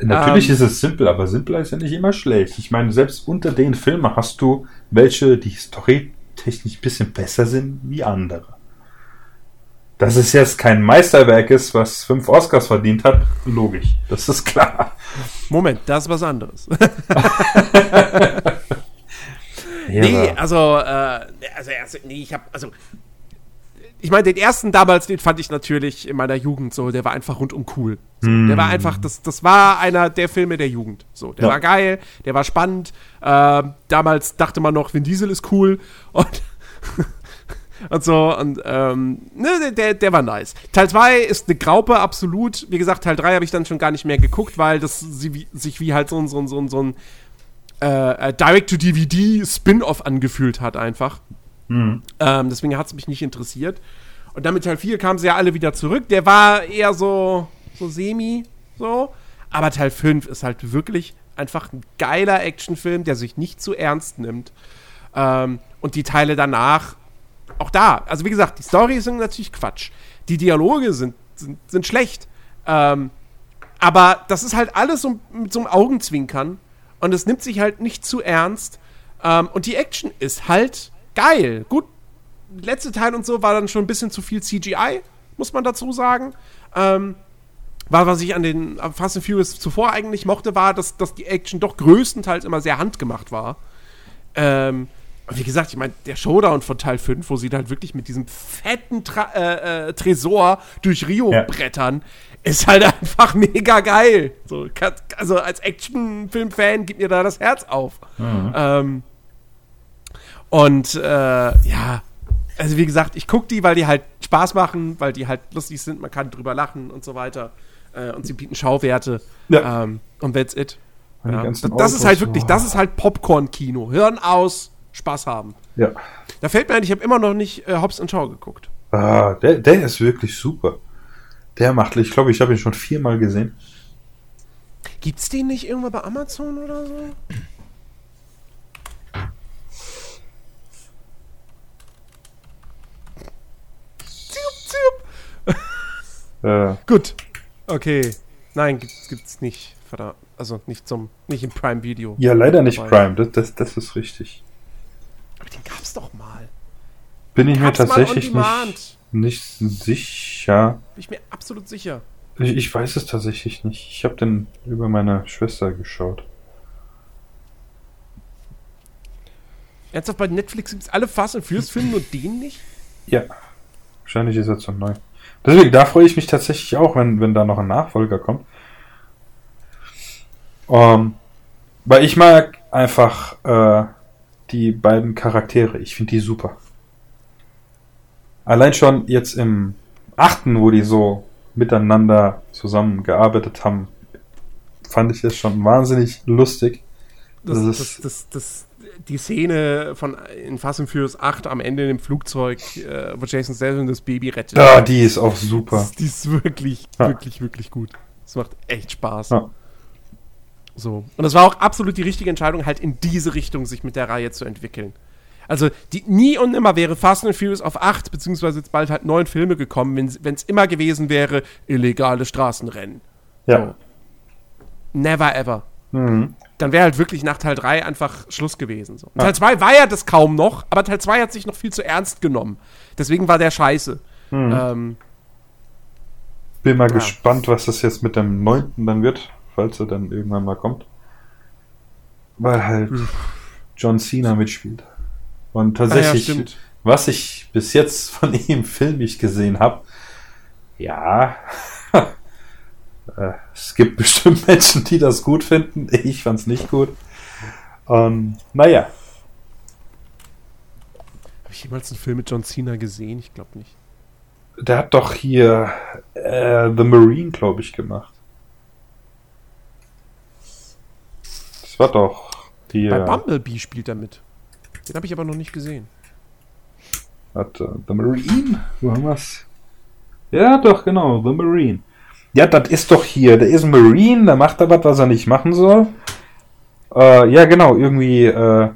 Natürlich Ähm, ist es simpel, aber simpler ist ja nicht immer schlecht. Ich meine, selbst unter den Filmen hast du welche, die storytechnisch ein bisschen besser sind wie andere. Dass es jetzt kein Meisterwerk ist, was fünf Oscars verdient hat, logisch. Das ist klar. Moment, das ist was anderes. Ja, nee, also, äh, also, also, nee, ich hab, also, ich meine, den ersten damals, den fand ich natürlich in meiner Jugend so, der war einfach rundum cool. So, Der war einfach, das, das war einer der Filme der Jugend. So, der Ja. war geil, der war spannend. Ähm, damals dachte man noch, Vin Diesel ist cool und, und so, und, ähm, ne, der- der, war nice. Teil 2 ist eine Graupe, absolut. Wie gesagt, Teil 3 habe ich dann schon gar nicht mehr geguckt, weil das sich wie halt so ein, so ein, so ein, so ein äh, äh, Direct-to-DVD-Spin-Off angefühlt hat, einfach. Mhm. Ähm, deswegen hat es mich nicht interessiert. Und dann mit Teil 4 kamen sie ja alle wieder zurück. Der war eher so, so semi, so. Aber Teil 5 ist halt wirklich einfach ein geiler Actionfilm, der sich nicht zu ernst nimmt. Ähm, und die Teile danach, auch da. Also wie gesagt, die Storys sind natürlich Quatsch. Die Dialoge sind, sind, sind schlecht. Ähm, aber das ist halt alles so mit so einem Augenzwinkern. Und es nimmt sich halt nicht zu ernst. Ähm, und die Action ist halt geil. Gut, letzte Teil und so war dann schon ein bisschen zu viel CGI, muss man dazu sagen. Ähm, weil was ich an den Fast and Furious zuvor eigentlich mochte, war, dass, dass die Action doch größtenteils immer sehr handgemacht war. Ähm, wie gesagt, ich meine, der Showdown von Teil 5, wo sie dann wirklich mit diesem fetten Tra äh, äh, Tresor durch Rio Ja. brettern, ist halt einfach mega geil. So, also als Actionfilm-Fan gibt mir da das Herz auf. Ähm, und äh, ja, also wie gesagt, ich gucke die, weil die halt Spaß machen, weil die halt lustig sind, man kann drüber lachen und so weiter. Äh, und sie bieten Schauwerte. Ja. Ähm, und that's it. Ja. Das ist Autos, halt wirklich, oh. das ist halt Popcorn-Kino. Hirn aus, Spaß haben. Ja. Da fällt mir ein, ich habe immer noch nicht äh, Hobbs Shaw geguckt. Ah, der, der ist wirklich super. Der macht, ich glaube, ich habe ihn schon viermal gesehen. Gibt's den nicht irgendwo bei Amazon oder so? Ziup, ziup. Äh, Gut. Okay. Nein, gibt's, gibt's nicht. Verdammt. Also nicht zum, nicht im Prime Video. ja, leider nicht. Prime, das, das, das ist richtig. den gab's doch mal. Bin ich mir tatsächlich nicht, nicht sicher. Bin ich mir absolut sicher. Ich, ich weiß es tatsächlich nicht. Ich habe den über meine Schwester geschaut. Ernsthaft, bei Netflix gibt's alle Fast and Furious Filme und den nicht? Ja. Wahrscheinlich ist er zu neu. Deswegen, da freue ich mich tatsächlich auch, wenn, wenn da noch ein Nachfolger kommt. Ähm, weil ich mag einfach äh, die beiden Charaktere. Ich finde die super. Allein schon jetzt im achten, wo die so miteinander zusammengearbeitet haben, fand ich es schon wahnsinnig lustig. Das, Das das, ist- das, das, die Szene von in Fast and Furious 8 am Ende in dem Flugzeug, äh, wo Jason Statham das Baby rettet. Ja, die ist auch super. Das, die ist wirklich, Ja. wirklich, wirklich gut. Das macht echt Spaß. Ja. So. Und das war auch absolut die richtige Entscheidung, halt in diese Richtung sich mit der Reihe zu entwickeln. Also, die, nie und nimmer wäre Fast and Furious auf acht, beziehungsweise jetzt bald halt neun Filme gekommen, wenn es immer gewesen wäre, illegale Straßenrennen. Ja. Never ever. Mhm. Dann wäre halt wirklich nach Teil 3 einfach Schluss gewesen. So. Und Teil 2 war ja das kaum noch, aber Teil 2 hat sich noch viel zu ernst genommen. Deswegen war der scheiße. Mhm. Ähm, Bin mal Ja. gespannt, was das jetzt mit dem neunten dann wird, falls er dann irgendwann mal kommt. Weil halt John Cena mitspielt. Und ah ja, tatsächlich, stimmt. was ich bis jetzt von ihm filmisch gesehen habe, ja, äh, es gibt bestimmt Menschen, die das gut finden. Ich fand's nicht gut. Und naja, Habe ich jemals einen Film mit John Cena gesehen? Ich glaube nicht. der hat doch hier äh, The Marine, glaube ich, gemacht. Das war doch die. Bei Bumblebee spielt er mit. Den habe ich aber noch nicht gesehen. Warte, The Marine? Wo haben wir's? Ja, doch, genau, The Marine. Ja, das ist doch hier. Der ist ein Marine, der macht da was, was er nicht machen soll. Äh, ja, genau, irgendwie äh,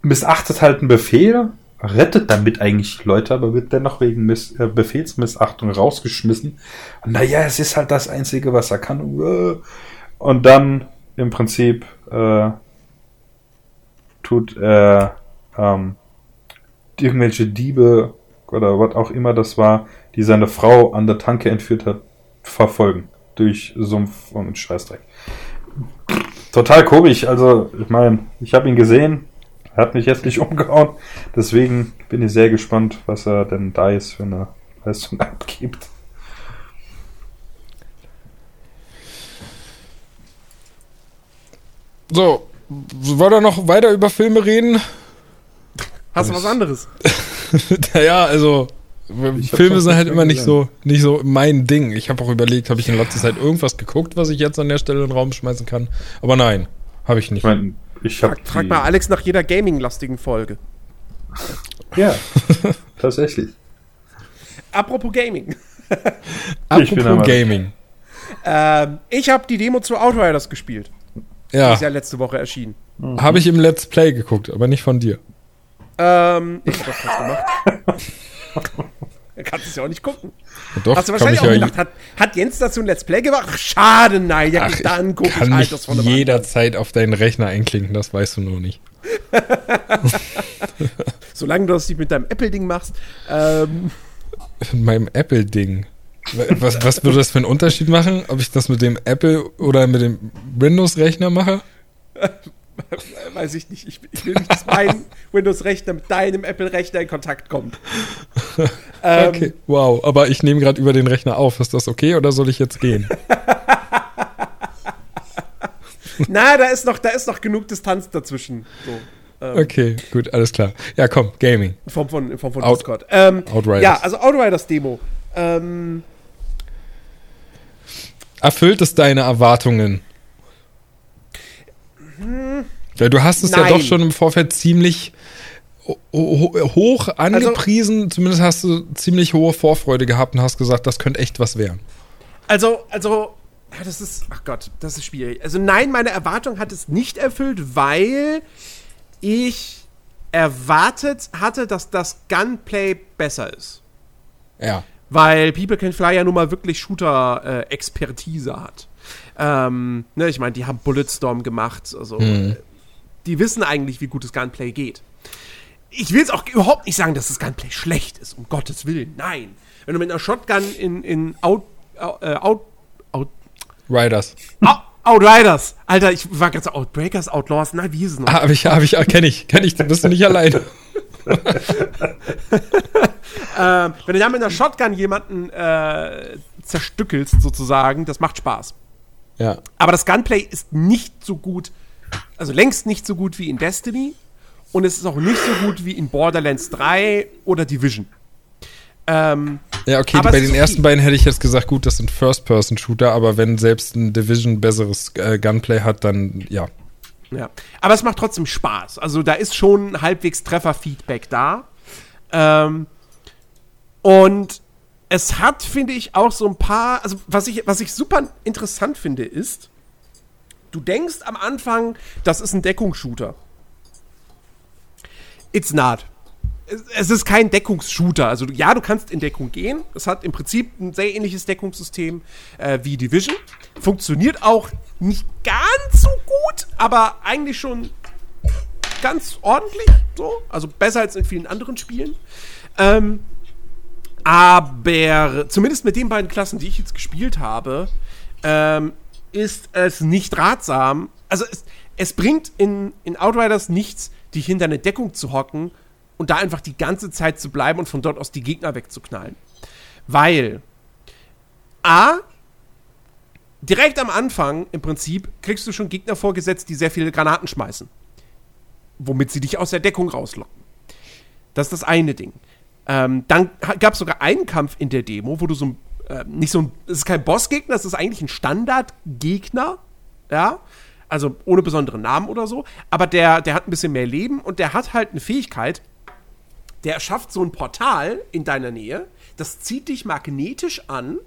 missachtet halt einen Befehl, rettet damit eigentlich Leute, aber wird dennoch wegen Miss äh, Befehlsmissachtung rausgeschmissen. Naja, es ist halt das Einzige, was er kann. Und dann im Prinzip äh, tut er ähm, irgendwelche Diebe oder was auch immer das war, die seine Frau an der Tanke entführt hat, verfolgen. Durch Sumpf und Scheißdreck. Total komisch. Also, ich meine, ich habe ihn gesehen. Er hat mich jetzt nicht umgehauen. Deswegen bin ich sehr gespannt, was er denn da jetzt für eine Leistung abgibt. So, wollen wir noch weiter über Filme reden? Hast du was anderes? naja, also Filme sind halt nicht immer nicht so, nicht so mein Ding. Ich habe auch überlegt, habe ich in letzter Zeit irgendwas geguckt, was ich jetzt an der Stelle in den Raum schmeißen kann. Aber nein, habe ich nicht. Ich meine, ich habe. Frag, frag mal Alex nach jeder Gaming-lastigen Folge. Ja, tatsächlich. Apropos Gaming. Ich bin Apropos Gaming. Ähm, ich habe die Demo zu Outriders gespielt. Die Ja, ist ja letzte Woche erschienen. habe ich im Let's Play geguckt, aber nicht von dir. Ähm, ich hab das gemacht. Er kann es ja auch nicht gucken. Doch, Hast du wahrscheinlich ich auch ja gedacht, hat, hat Jens dazu ein Let's Play gemacht? Ach, schade, nein, ja, Ach, ich dann gucke ich ich kann halt mich jederzeit auf deinen Rechner einklinken, das weißt du nur nicht. Solange du das nicht mit deinem Apple-Ding machst. Ähm, In meinem Apple-Ding. Was, was würde das für einen Unterschied machen, ob ich das mit dem Apple oder mit dem Windows-Rechner mache? weiß ich nicht. Ich, ich will nicht, dass mein Windows-Rechner mit deinem Apple-Rechner in Kontakt kommt. Ähm, Okay, wow. Aber ich nehme gerade über den Rechner auf. Ist das okay oder soll ich jetzt gehen? Na, da ist noch, da ist noch genug Distanz dazwischen. So. Ähm, Okay, gut, alles klar. Ja, komm, Gaming. In Form von, in Form von Out- Discord. Ähm, Outriders. ja, also Outriders Demo. Ähm, Erfüllt es deine Erwartungen? Weil du hast es ja Nein. doch schon im Vorfeld ziemlich ho ho hoch angepriesen. Zumindest hast du ziemlich hohe Vorfreude gehabt und hast gesagt, das könnte echt was werden. Also, also, ja, das ist, ach Gott, das ist schwierig. Also nein, meine Erwartung hat es nicht erfüllt, weil ich erwartet hatte, dass das Gunplay besser ist. Ja. Weil People Can Fly ja nun mal wirklich Shooter-Expertise hat. Ähm, ne, ich meine, die haben Bulletstorm gemacht, also Mhm. die wissen eigentlich, wie gutes Gunplay geht. Ich will jetzt auch überhaupt nicht sagen, dass das Gunplay schlecht ist, um Gottes Willen. Nein. Wenn du mit einer Shotgun in, in Out, äh, Out, Out, Riders. Out, Outriders. Alter, ich war ganz Outbreakers, Outlaws. Nein, wie hieß es noch? Ah, hab ich, hab ich, kenne ich, kenne ich, bist du nicht alleine. Ähm, wenn du da mit einer Shotgun jemanden äh, zerstückelst, sozusagen, das macht Spaß. Ja. Aber das Gunplay ist nicht so gut, also längst nicht so gut wie in Destiny. Und es ist auch nicht so gut wie in Borderlands 3 oder Division. Ähm, Ja, okay, bei den okay. ersten beiden hätte ich jetzt gesagt, gut, das sind First-Person-Shooter, aber wenn selbst ein Division besseres äh, Gunplay hat, dann ja. Ja. Aber es macht trotzdem Spaß. Also da ist schon halbwegs Trefferfeedback da. Ähm, und es hat, finde ich, auch so ein paar, also was ich, was ich super interessant finde, ist, du denkst am Anfang, das ist ein Deckungsshooter. It's not. Es- ist kein Deckungsshooter. Also ja, du kannst in Deckung gehen. Es hat im Prinzip ein sehr ähnliches Deckungssystem äh, wie Division. Funktioniert auch nicht ganz so gut, aber eigentlich schon ganz ordentlich. So. Also besser als in vielen anderen Spielen. Ähm, aber zumindest mit den beiden Klassen, die ich jetzt gespielt habe, ähm, ist es nicht ratsam. Also es, es bringt in, in Outriders nichts, dich hinter eine Deckung zu hocken und da einfach die ganze Zeit zu bleiben und von dort aus die Gegner wegzuknallen. Weil A, direkt am Anfang im Prinzip kriegst du schon Gegner vorgesetzt, die sehr viele Granaten schmeißen. Womit sie dich aus der Deckung rauslocken. Das ist das eine Ding. Ähm, dann gab es sogar einen Kampf in der Demo, wo du so ein, äh, nicht so ein, es ist kein Bossgegner, es ist eigentlich ein Standardgegner, ja, also ohne besonderen Namen oder so, aber der, der hat ein bisschen mehr Leben und der hat halt eine Fähigkeit, der erschafft so ein Portal in deiner Nähe, das zieht dich magnetisch an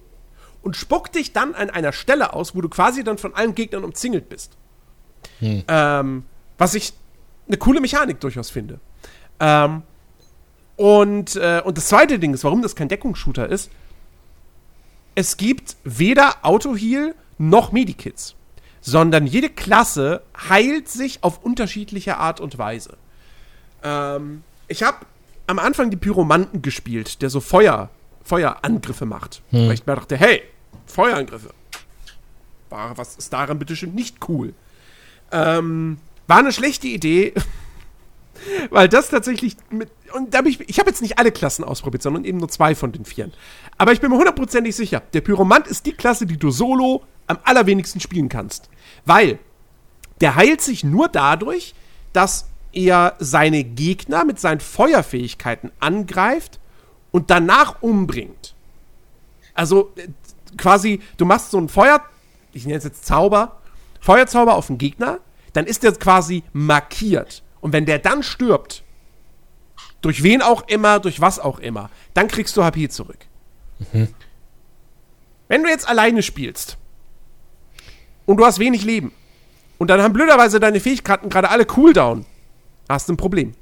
und spuckt dich dann an einer Stelle aus, wo du quasi dann von allen Gegnern umzingelt bist. Ähm, was ich eine coole Mechanik durchaus finde. Ähm, und, äh, und das zweite Ding ist, warum das kein Deckungsshooter ist, es gibt weder Autoheal noch Medikits, sondern jede Klasse heilt sich auf unterschiedliche Art und Weise. Ähm, ich habe am Anfang die Pyromanten gespielt, der so Feuer, Feuerangriffe macht. Weil ich mir dachte, hey, Feuerangriffe. War, was ist daran bitte schön nicht cool? Ähm, war eine schlechte Idee, weil das tatsächlich mit. Und da hab ich, ich habe jetzt nicht alle Klassen ausprobiert, sondern eben nur zwei von den vieren. Aber ich bin mir hundertprozentig sicher, der Pyromant ist die Klasse, die du solo am allerwenigsten spielen kannst. Weil der heilt sich nur dadurch, dass er seine Gegner mit seinen Feuerfähigkeiten angreift und danach umbringt. Also äh, quasi, du machst so ein Feuer, ich nenne es jetzt Zauber, Feuerzauber auf den Gegner, dann ist der quasi markiert. Und wenn der dann stirbt, durch wen auch immer, durch was auch immer, dann kriegst du HP zurück. Wenn du jetzt alleine spielst und du hast wenig Leben und dann haben blöderweise deine Fähigkeiten gerade alle Cooldown, hast du ein Problem.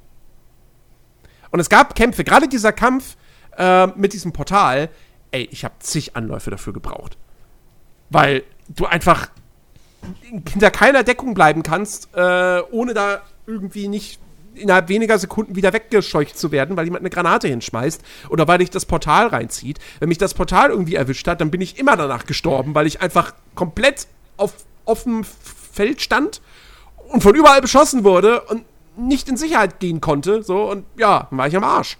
Und es gab Kämpfe, gerade dieser Kampf äh, mit diesem Portal, ey, ich habe zig Anläufe dafür gebraucht. Weil du einfach hinter keiner Deckung bleiben kannst, äh, ohne da irgendwie nicht innerhalb weniger Sekunden wieder weggescheucht zu werden, weil jemand eine Granate hinschmeißt oder weil dich das Portal reinzieht. Wenn mich das Portal irgendwie erwischt hat, dann bin ich immer danach gestorben, weil ich einfach komplett auf offenem Feld stand und von überall beschossen wurde und nicht in Sicherheit gehen konnte. So und ja, dann war ich am Arsch.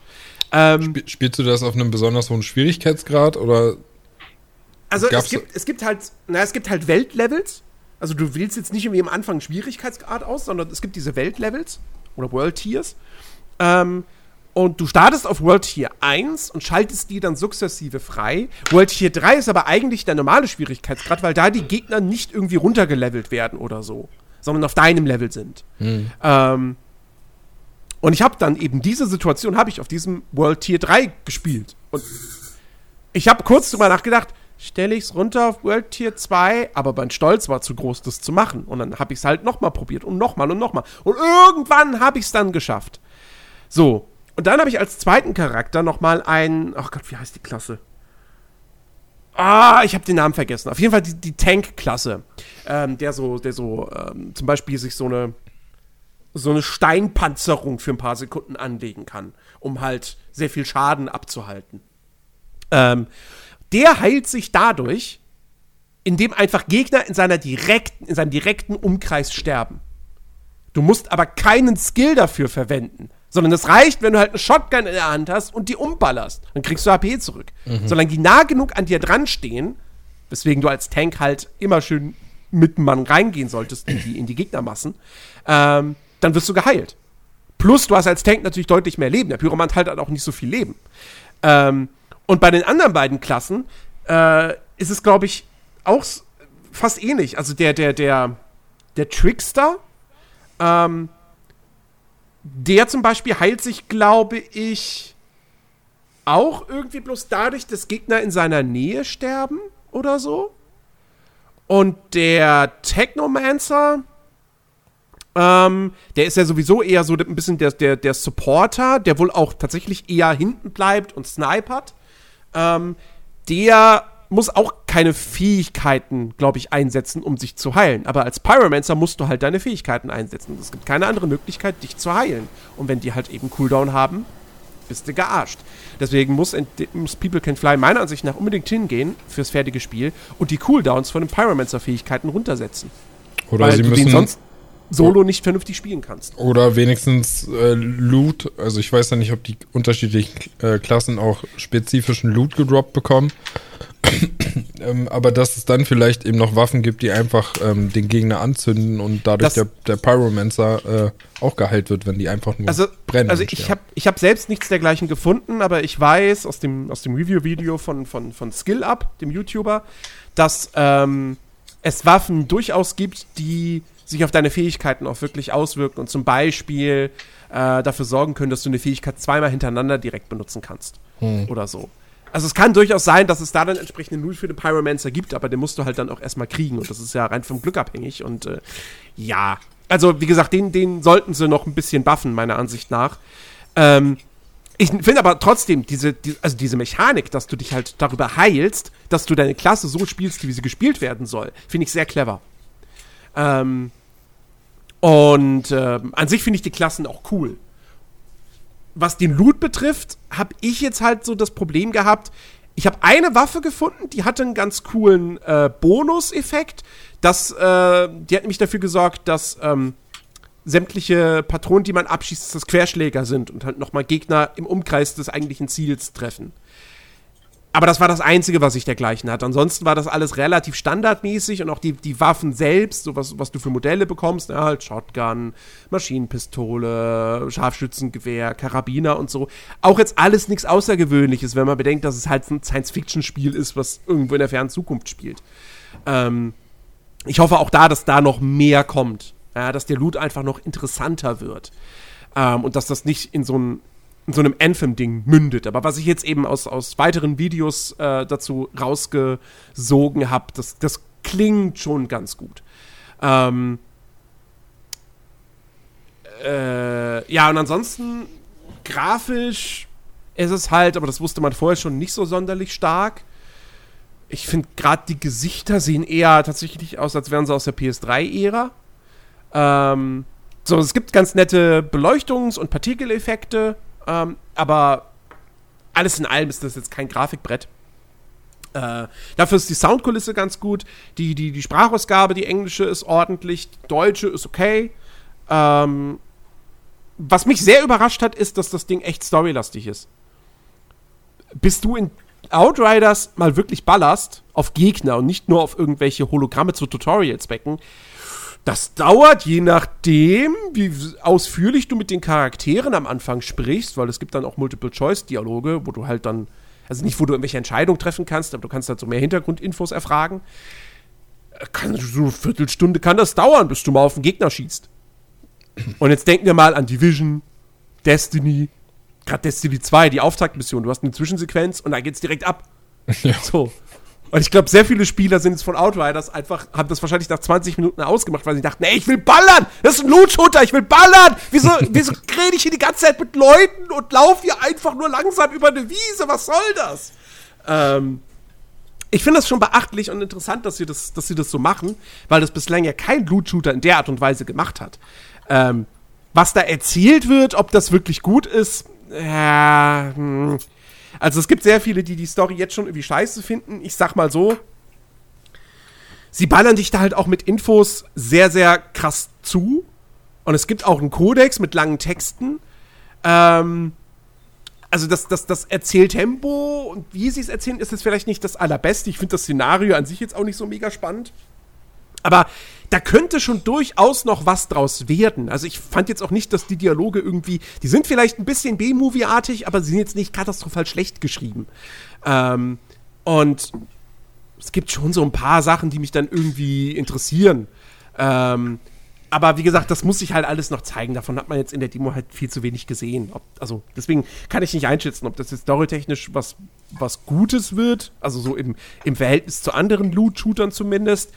Ähm, Sp spielst du das auf einem besonders hohen Schwierigkeitsgrad oder Also es gibt, es gibt halt, na, es gibt halt Weltlevels. Also du wählst jetzt nicht irgendwie am Anfang Schwierigkeitsgrad aus, sondern es gibt diese Weltlevels oder World Tiers. Ähm, und du startest auf World Tier 1 und schaltest die dann sukzessive frei. World Tier 3 ist aber eigentlich der normale Schwierigkeitsgrad, weil da die Gegner nicht irgendwie runtergelevelt werden oder so, sondern auf deinem Level sind. Ähm, und ich habe dann eben diese Situation, habe ich auf diesem World Tier 3 gespielt. Und ich habe kurz drüber nachgedacht, stelle ich es runter auf World Tier 2, aber mein Stolz war zu groß, das zu machen. Und dann habe ich es halt nochmal probiert und nochmal und nochmal. Und irgendwann habe ich es dann geschafft. So. Und dann habe ich als zweiten Charakter nochmal einen, ach Gott, wie heißt die Klasse? Ah, ich habe den Namen vergessen. Auf jeden Fall die, die Tank-Klasse. Ähm, der so, der so, ähm, zum Beispiel sich so eine, so eine Steinpanzerung für ein paar Sekunden anlegen kann, um halt sehr viel Schaden abzuhalten. Ähm, der heilt sich dadurch, indem einfach Gegner in, seiner direkten, in seinem direkten Umkreis sterben. Du musst aber keinen Skill dafür verwenden, sondern es reicht, wenn du halt eine Shotgun in der Hand hast und die umballerst. Dann kriegst du HP zurück. Mhm. Solange die nah genug an dir dran stehen, weswegen du als Tank halt immer schön mit einem Mann reingehen solltest in die, in die Gegnermassen, ähm, dann wirst du geheilt. Plus, du hast als Tank natürlich deutlich mehr Leben. Der Pyromant hat halt auch nicht so viel Leben. Ähm, und bei den anderen beiden Klassen äh, ist es, glaube ich, auch fast ähnlich. Also der, der, der, der Trickster, ähm, der zum Beispiel heilt sich, glaube ich, auch irgendwie bloß dadurch, dass Gegner in seiner Nähe sterben oder so. Und der Technomancer, ähm, der ist ja sowieso eher so ein bisschen der, der, der Supporter, der wohl auch tatsächlich eher hinten bleibt und snipert. Ähm, der muss auch keine Fähigkeiten, glaube ich, einsetzen, um sich zu heilen. Aber als Pyromancer musst du halt deine Fähigkeiten einsetzen. Es gibt keine andere Möglichkeit, dich zu heilen. Und wenn die halt eben Cooldown haben, bist du gearscht. Deswegen muss, muss People Can Fly meiner Ansicht nach unbedingt hingehen fürs fertige Spiel und die Cooldowns von den Pyromancer-Fähigkeiten runtersetzen. Oder Weil sie müssen sonst solo nicht vernünftig spielen kannst. Oder wenigstens äh, Loot. Also ich weiß ja nicht, ob die unterschiedlichen äh, Klassen auch spezifischen Loot gedroppt bekommen. ähm, aber dass es dann vielleicht eben noch Waffen gibt, die einfach ähm, den Gegner anzünden und dadurch das, der, der Pyromancer äh, auch geheilt wird, wenn die einfach nur also, brennen. Also ich habe ich hab selbst nichts dergleichen gefunden, aber ich weiß aus dem, aus dem Review-Video von, von, von Skill Up, dem YouTuber, dass ähm, es Waffen durchaus gibt, die sich auf deine Fähigkeiten auch wirklich auswirken und zum Beispiel äh, dafür sorgen können, dass du eine Fähigkeit zweimal hintereinander direkt benutzen kannst. Hm. Oder so. Also es kann durchaus sein, dass es da dann entsprechend einen Loot für den Pyromancer gibt, aber den musst du halt dann auch erstmal kriegen und das ist ja rein vom Glück abhängig und äh, ja. Also wie gesagt, den, den sollten sie noch ein bisschen buffen, meiner Ansicht nach. Ähm, ich finde aber trotzdem, diese, die, also diese Mechanik, dass du dich halt darüber heilst, dass du deine Klasse so spielst, wie sie gespielt werden soll, finde ich sehr clever. Ähm, und äh, an sich finde ich die Klassen auch cool was den Loot betrifft, habe ich jetzt halt so das Problem gehabt. Ich habe eine Waffe gefunden, die hatte einen ganz coolen äh, Bonus-Effekt. Das, äh, die hat nämlich dafür gesorgt, dass ähm, sämtliche Patronen, die man abschießt, das Querschläger sind und halt nochmal Gegner im Umkreis des eigentlichen Ziels treffen. Aber das war das Einzige, was ich dergleichen hatte. Ansonsten war das alles relativ standardmäßig und auch die, die Waffen selbst, so was, was du für Modelle bekommst, ja, halt Shotgun, Maschinenpistole, Scharfschützengewehr, Karabiner und so. Auch jetzt alles nichts Außergewöhnliches, wenn man bedenkt, dass es halt ein Science-Fiction-Spiel ist, was irgendwo in der fernen Zukunft spielt. Ähm, ich hoffe auch da, dass da noch mehr kommt. Ja, dass der Loot einfach noch interessanter wird. Ähm, und dass das nicht in so ein in so einem Anthem-Ding mündet. Aber was ich jetzt eben aus, aus weiteren Videos äh, dazu rausgesogen habe, das, das klingt schon ganz gut. Ähm, äh, ja, und ansonsten grafisch ist es halt, aber das wusste man vorher schon, nicht so sonderlich stark. Ich finde gerade die Gesichter sehen eher tatsächlich aus, als wären sie aus der PS3-Ära. Ähm, so, es gibt ganz nette Beleuchtungs- und Partikeleffekte. Ähm, aber alles in allem ist das jetzt kein Grafikbrett. Äh, dafür ist die Soundkulisse ganz gut. Die, die, die Sprachausgabe, die englische, ist ordentlich. Die deutsche ist okay. Ähm, was mich sehr überrascht hat, ist, dass das Ding echt storylastig ist. Bis du in Outriders mal wirklich ballerst auf Gegner und nicht nur auf irgendwelche Hologramme zu Tutorial-Zwecken, das dauert je nachdem, wie ausführlich du mit den Charakteren am Anfang sprichst, weil es gibt dann auch Multiple-Choice-Dialoge, wo du halt dann, also nicht, wo du irgendwelche Entscheidungen treffen kannst, aber du kannst halt so mehr Hintergrundinfos erfragen. Kann, so eine Viertelstunde kann das dauern, bis du mal auf den Gegner schießt. Und jetzt denken wir mal an Division, Destiny, gerade Destiny 2, die Auftaktmission. Du hast eine Zwischensequenz und da geht's direkt ab. Ja. So. Und ich glaube, sehr viele Spieler sind jetzt von Outriders einfach, haben das wahrscheinlich nach 20 Minuten ausgemacht, weil sie dachten, ey, ich will ballern! Das ist ein Loot-Shooter, ich will ballern! Wieso, wieso rede ich hier die ganze Zeit mit Leuten und laufe hier einfach nur langsam über eine Wiese? Was soll das? Ähm, ich finde das schon beachtlich und interessant, dass sie das, dass sie das so machen, weil das bislang ja kein Loot-Shooter in der Art und Weise gemacht hat. Ähm, was da erzählt wird, ob das wirklich gut ist, ja, hm. Also es gibt sehr viele, die die Story jetzt schon irgendwie scheiße finden. Ich sag mal so, sie ballern dich da halt auch mit Infos sehr, sehr krass zu. Und es gibt auch einen Kodex mit langen Texten. Ähm, also das, das, das Erzähltempo und wie sie es erzählen, ist jetzt vielleicht nicht das allerbeste. Ich finde das Szenario an sich jetzt auch nicht so mega spannend. Aber da könnte schon durchaus noch was draus werden. Also ich fand jetzt auch nicht, dass die Dialoge irgendwie, die sind vielleicht ein bisschen B-Movie-artig, aber sie sind jetzt nicht katastrophal schlecht geschrieben. Ähm, und es gibt schon so ein paar Sachen, die mich dann irgendwie interessieren. Ähm, aber wie gesagt, das muss sich halt alles noch zeigen. Davon hat man jetzt in der Demo halt viel zu wenig gesehen. Ob, also deswegen kann ich nicht einschätzen, ob das jetzt storytechnisch was, was Gutes wird. Also so im, im Verhältnis zu anderen Loot-Shootern zumindest.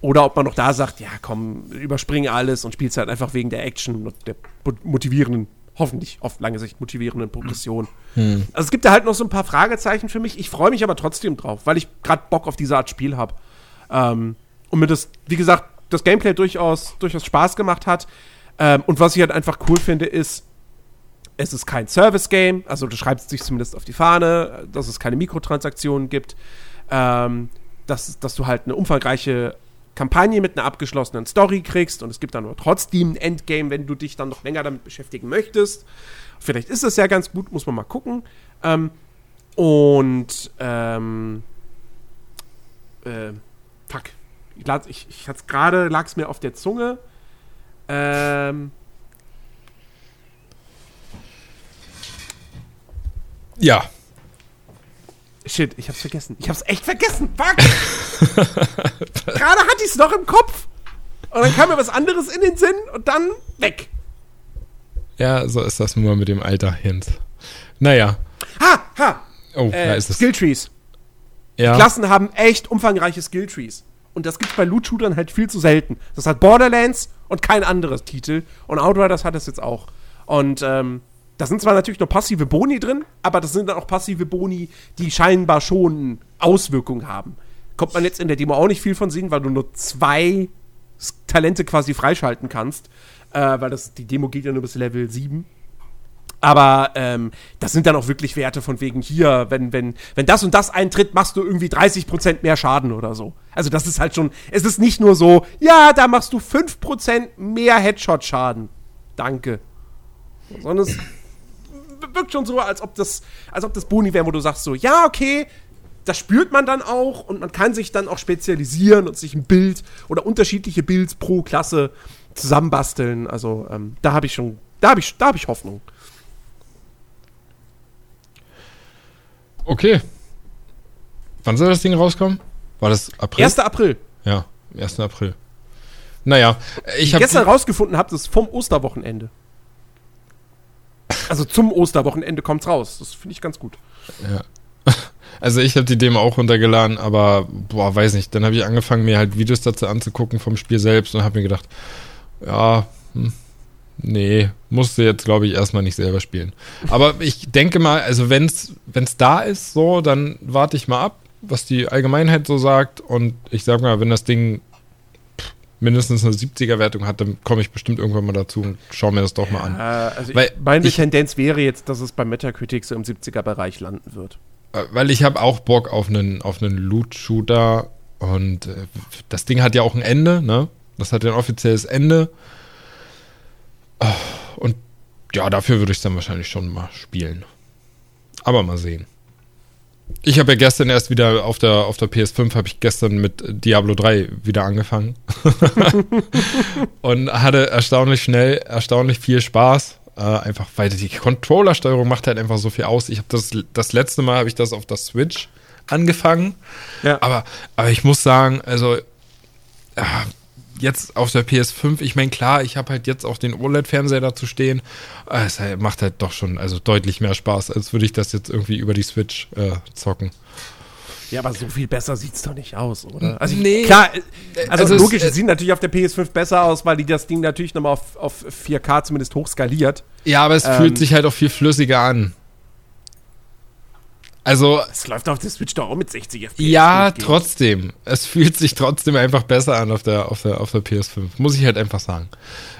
Oder ob man noch da sagt, ja komm, überspringe alles und spielst halt einfach wegen der Action und der motivierenden, hoffentlich auf lange Sicht motivierenden Progression. Hm. Also es gibt da halt noch so ein paar Fragezeichen für mich. Ich freue mich aber trotzdem drauf, weil ich gerade Bock auf diese Art Spiel habe. Ähm, und mir das, wie gesagt, das Gameplay durchaus, durchaus Spaß gemacht hat. Ähm, und was ich halt einfach cool finde, ist, es ist kein Service-Game, also du schreibst dich zumindest auf die Fahne, dass es keine Mikrotransaktionen gibt, ähm, dass, dass du halt eine umfangreiche Kampagne mit einer abgeschlossenen Story kriegst und es gibt dann trotzdem ein Endgame, wenn du dich dann noch länger damit beschäftigen möchtest. Vielleicht ist es ja ganz gut, muss man mal gucken. Ähm, und ähm, äh, fuck. Ich, ich, ich hatte gerade, lag es mir auf der Zunge. Ähm, ja. Shit, ich hab's vergessen. Ich hab's echt vergessen. Fuck! Gerade hatte ich's noch im Kopf. Und dann kam mir was anderes in den Sinn und dann weg. Ja, so ist das nur mit dem Alter, Jens. Naja. Ha, ha! Oh, äh, da ist es. Skilltrees. Ja. Die Klassen haben echt umfangreiche Skilltrees. Und das gibt's bei Loot-Shootern halt viel zu selten. Das hat Borderlands und kein anderes Titel. Und Outriders hat das jetzt auch. Und ähm, da sind zwar natürlich noch passive Boni drin, aber das sind dann auch passive Boni, die scheinbar schon Auswirkungen haben. Kommt man jetzt in der Demo auch nicht viel von sehen, weil du nur zwei Talente quasi freischalten kannst, äh, weil das, die Demo geht ja nur bis Level 7. Aber ähm, das sind dann auch wirklich Werte von wegen hier, wenn, wenn, wenn das und das eintritt, machst du irgendwie 30% mehr Schaden oder so. Also das ist halt schon, es ist nicht nur so, ja, da machst du 5% mehr Headshot-Schaden. Danke. Sondern es wirkt schon so, als ob das, als ob das Boni wäre, wo du sagst so, ja, okay, das spürt man dann auch und man kann sich dann auch spezialisieren und sich ein Bild oder unterschiedliche Builds pro Klasse zusammenbasteln. Also ähm, da habe ich schon, da habe ich, da habe ich Hoffnung. Okay. Wann soll das Ding rauskommen? War das April? 1. April. Ja, 1. April. Naja, ich habe gestern rausgefunden habe, das vom Osterwochenende. Also zum Osterwochenende kommt's raus. Das finde ich ganz gut. Ja. Also ich habe die Demo auch runtergeladen, aber boah, weiß nicht. Dann habe ich angefangen, mir halt Videos dazu anzugucken vom Spiel selbst und habe mir gedacht, ja, hm, nee, musste jetzt glaube ich erstmal nicht selber spielen. Aber ich denke mal, also wenn's wenn's da ist, so, dann warte ich mal ab, was die Allgemeinheit so sagt und ich sag mal, wenn das Ding mindestens eine 70er-Wertung hat, dann komme ich bestimmt irgendwann mal dazu und schaue mir das doch mal an. also Weil meine ich, Tendenz wäre jetzt, dass es bei Metacritic so im 70er-Bereich landen wird. Äh, weil ich habe auch Bock auf einen, auf einen Loot-Shooter und äh, das Ding hat ja auch ein Ende, ne? Das hat ja ein offizielles Ende. Oh, und ja, dafür würde ich es dann wahrscheinlich schon mal spielen. Aber mal sehen. Ich habe ja gestern erst wieder auf der, auf der PS5 habe ich gestern mit Diablo 3 wieder angefangen. und hatte erstaunlich schnell, erstaunlich viel Spaß. Äh, einfach, weil die Controllersteuerung macht halt einfach so viel aus. Ich habe das, das letzte Mal habe ich das auf der Switch angefangen. Ja. Aber, aber ich muss sagen, also, ja, jetzt auf der PS5, ich meine, klar, ich habe halt jetzt auch den OLED-Fernseher dazu stehen. Es macht halt doch schon also deutlich mehr Spaß, als würde ich das jetzt irgendwie über die Switch äh, zocken. Ja, aber so viel besser sieht es doch nicht aus, oder? Also nee. Klar, äh, also, also logisch, es, sieht natürlich auf der PS5 besser aus, weil die das Ding natürlich nochmal auf, auf 4K zumindest hochskaliert. Ja, aber es ähm, fühlt sich halt auch viel flüssiger an. Also, Es läuft auf der Switch doch auch mit 60 FPS. ja, trotzdem. Es fühlt sich trotzdem einfach besser an auf der, auf der, auf der PS5. Muss ich halt einfach sagen.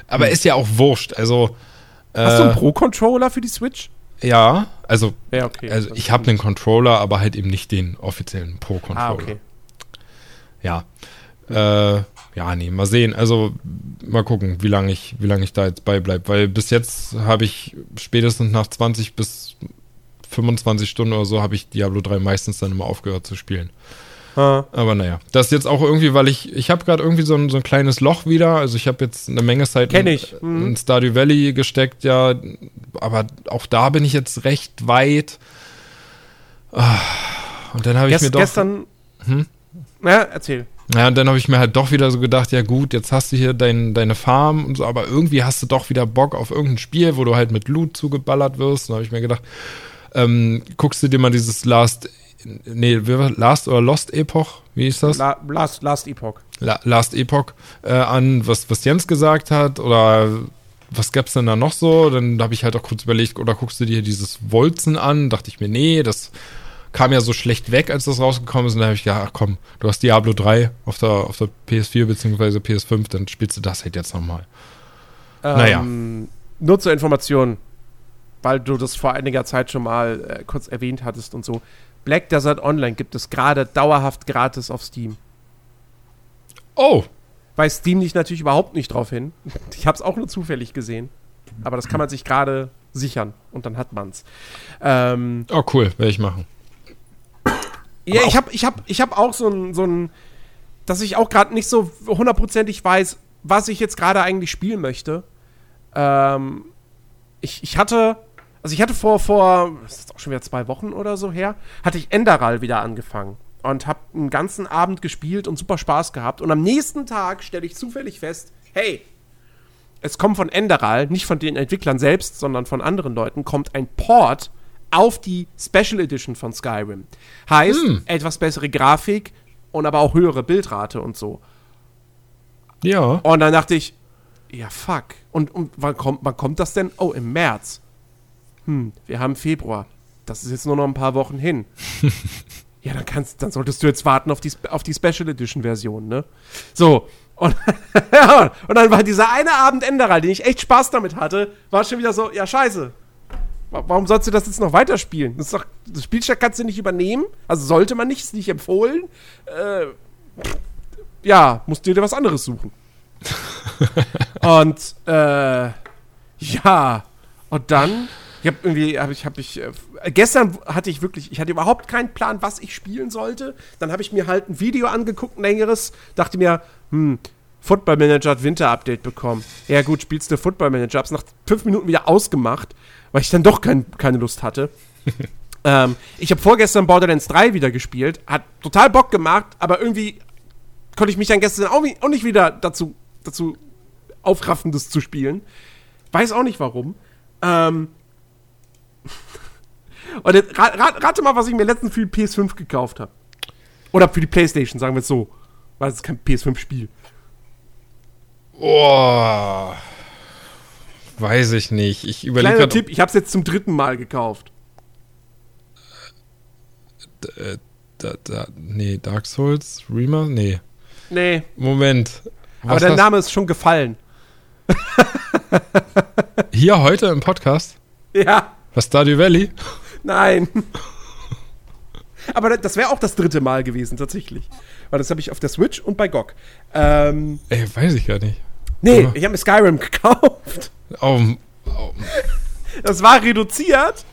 Aber ist ja auch wurscht. Also, Hast du äh, einen Pro-Controller für die Switch? ja, also, Ja, okay. also ich habe einen Controller, aber halt eben nicht den offiziellen Pro-Controller. Ah, okay. Ja. Äh, ja, nee, mal sehen. Also mal gucken, wie lange ich, wie lange ich da jetzt bei bleib. Weil bis jetzt habe ich spätestens nach 20 bis 25 Stunden oder so habe ich Diablo 3 meistens dann immer aufgehört zu spielen. Ah. Aber naja, das ist jetzt auch irgendwie, weil ich, ich habe gerade irgendwie so ein, so ein kleines Loch wieder. Also ich habe jetzt eine Menge Zeit Kenn in. Mhm. in Stardew Valley gesteckt, ja. Aber auch da bin ich jetzt recht weit. Ah, Und dann habe ich mir doch. gestern. Hm? Ja, erzähl. Ja, und dann habe ich mir halt doch wieder so gedacht, ja gut, jetzt hast du hier dein, deine Farm und so, aber irgendwie hast du doch wieder Bock auf irgendein Spiel, wo du halt mit Loot zugeballert wirst. Und da habe ich mir gedacht, ähm, guckst du dir mal dieses Last, nee, Last oder Lost Epoch, wie ist das? La, last, last Epoch. La Last Epoch äh, an, was, was Jens gesagt hat oder was gab's denn da noch so? Dann habe ich halt auch kurz überlegt, oder guckst du dir dieses Wolzen an? Dachte ich mir, nee, das kam ja so schlecht weg, als das rausgekommen ist. Und dann habe ich gedacht, ach komm, du hast Diablo 3 auf der, auf der PS4 bzw. PS5, dann spielst du das halt jetzt nochmal. Naja. Ähm, Nur zur Information, weil du das vor einiger Zeit schon mal äh, kurz erwähnt hattest und so. Black Desert Online gibt es gerade dauerhaft gratis auf Steam. Oh, Weist Steam nicht natürlich überhaupt nicht drauf hin. Ich habe es auch nur zufällig gesehen. Aber das kann man sich gerade sichern und dann hat man's. Ähm, oh cool, werde ich machen. Ja, ich habe ich hab, ich hab auch so ein, so ein, dass ich auch gerade nicht so hundertprozentig weiß, was ich jetzt gerade eigentlich spielen möchte. Ähm, ich, ich hatte, also ich hatte vor, vor, das ist auch schon wieder zwei Wochen oder so her, hatte ich Enderal wieder angefangen und habe einen ganzen Abend gespielt und super Spaß gehabt. Und am nächsten Tag stelle ich zufällig fest, hey, es kommt von Enderal, nicht von den Entwicklern selbst, sondern von anderen Leuten, kommt ein Port auf die Special Edition von Skyrim. Heißt, Hm. etwas bessere Grafik und aber auch höhere Bildrate und so. Ja. Und dann dachte ich, ja fuck. Und, und wann, kommt, wann kommt das denn? Oh, im März. Hm, wir haben Februar. Das ist jetzt nur noch ein paar Wochen hin. ja, dann kannst, dann solltest du jetzt warten auf die, auf die Special Edition Version, ne? So. Und, und dann war dieser eine Abend Enderal, den ich echt Spaß damit hatte, war schon wieder so, ja scheiße. Wa- Warum sollst du das jetzt noch weiterspielen? Das, ist doch, das Spielstück kannst du nicht übernehmen. Also sollte man nicht, ist nicht empfohlen. Äh, ja, musst du dir was anderes suchen. und äh, ja, und dann, ich habe irgendwie, habe ich, habe ich, äh, gestern hatte ich wirklich, ich hatte überhaupt keinen Plan, was ich spielen sollte. Dann habe ich mir halt ein Video angeguckt, ein längeres, dachte mir, hm, Football Manager hat Winter-Update bekommen. Ja gut, spielst du Football Manager, hab's nach fünf Minuten wieder ausgemacht, weil ich dann doch kein, keine Lust hatte. ähm, ich habe vorgestern Borderlands 3 wieder gespielt, hat total Bock gemacht, aber irgendwie konnte ich mich dann gestern auch, auch nicht wieder dazu, dazu aufraffen, das zu spielen. Weiß auch nicht warum. Ähm Und jetzt, rat, rat, rate mal, was ich mir letztens für die PS5 gekauft habe. Oder für die Playstation, sagen wir es so. Weil es ist kein PS5-Spiel. Oh. Weiß ich nicht. Ich überlege Kleiner. Tipp, ich habe es jetzt zum dritten Mal gekauft. Äh, da, da, nee, Dark Souls, Remaster? Nee. Nee, Moment. aber Was der hast- Name ist schon gefallen. Hier heute im Podcast? Ja, Was Stardew Valley? nein. aber das wäre auch das dritte Mal gewesen, tatsächlich. Weil das habe ich auf der Switch und bei GOG. Ähm, Ey, weiß ich gar nicht. nee, Ja. ich habe mir Skyrim gekauft. Oh, oh, Das war reduziert.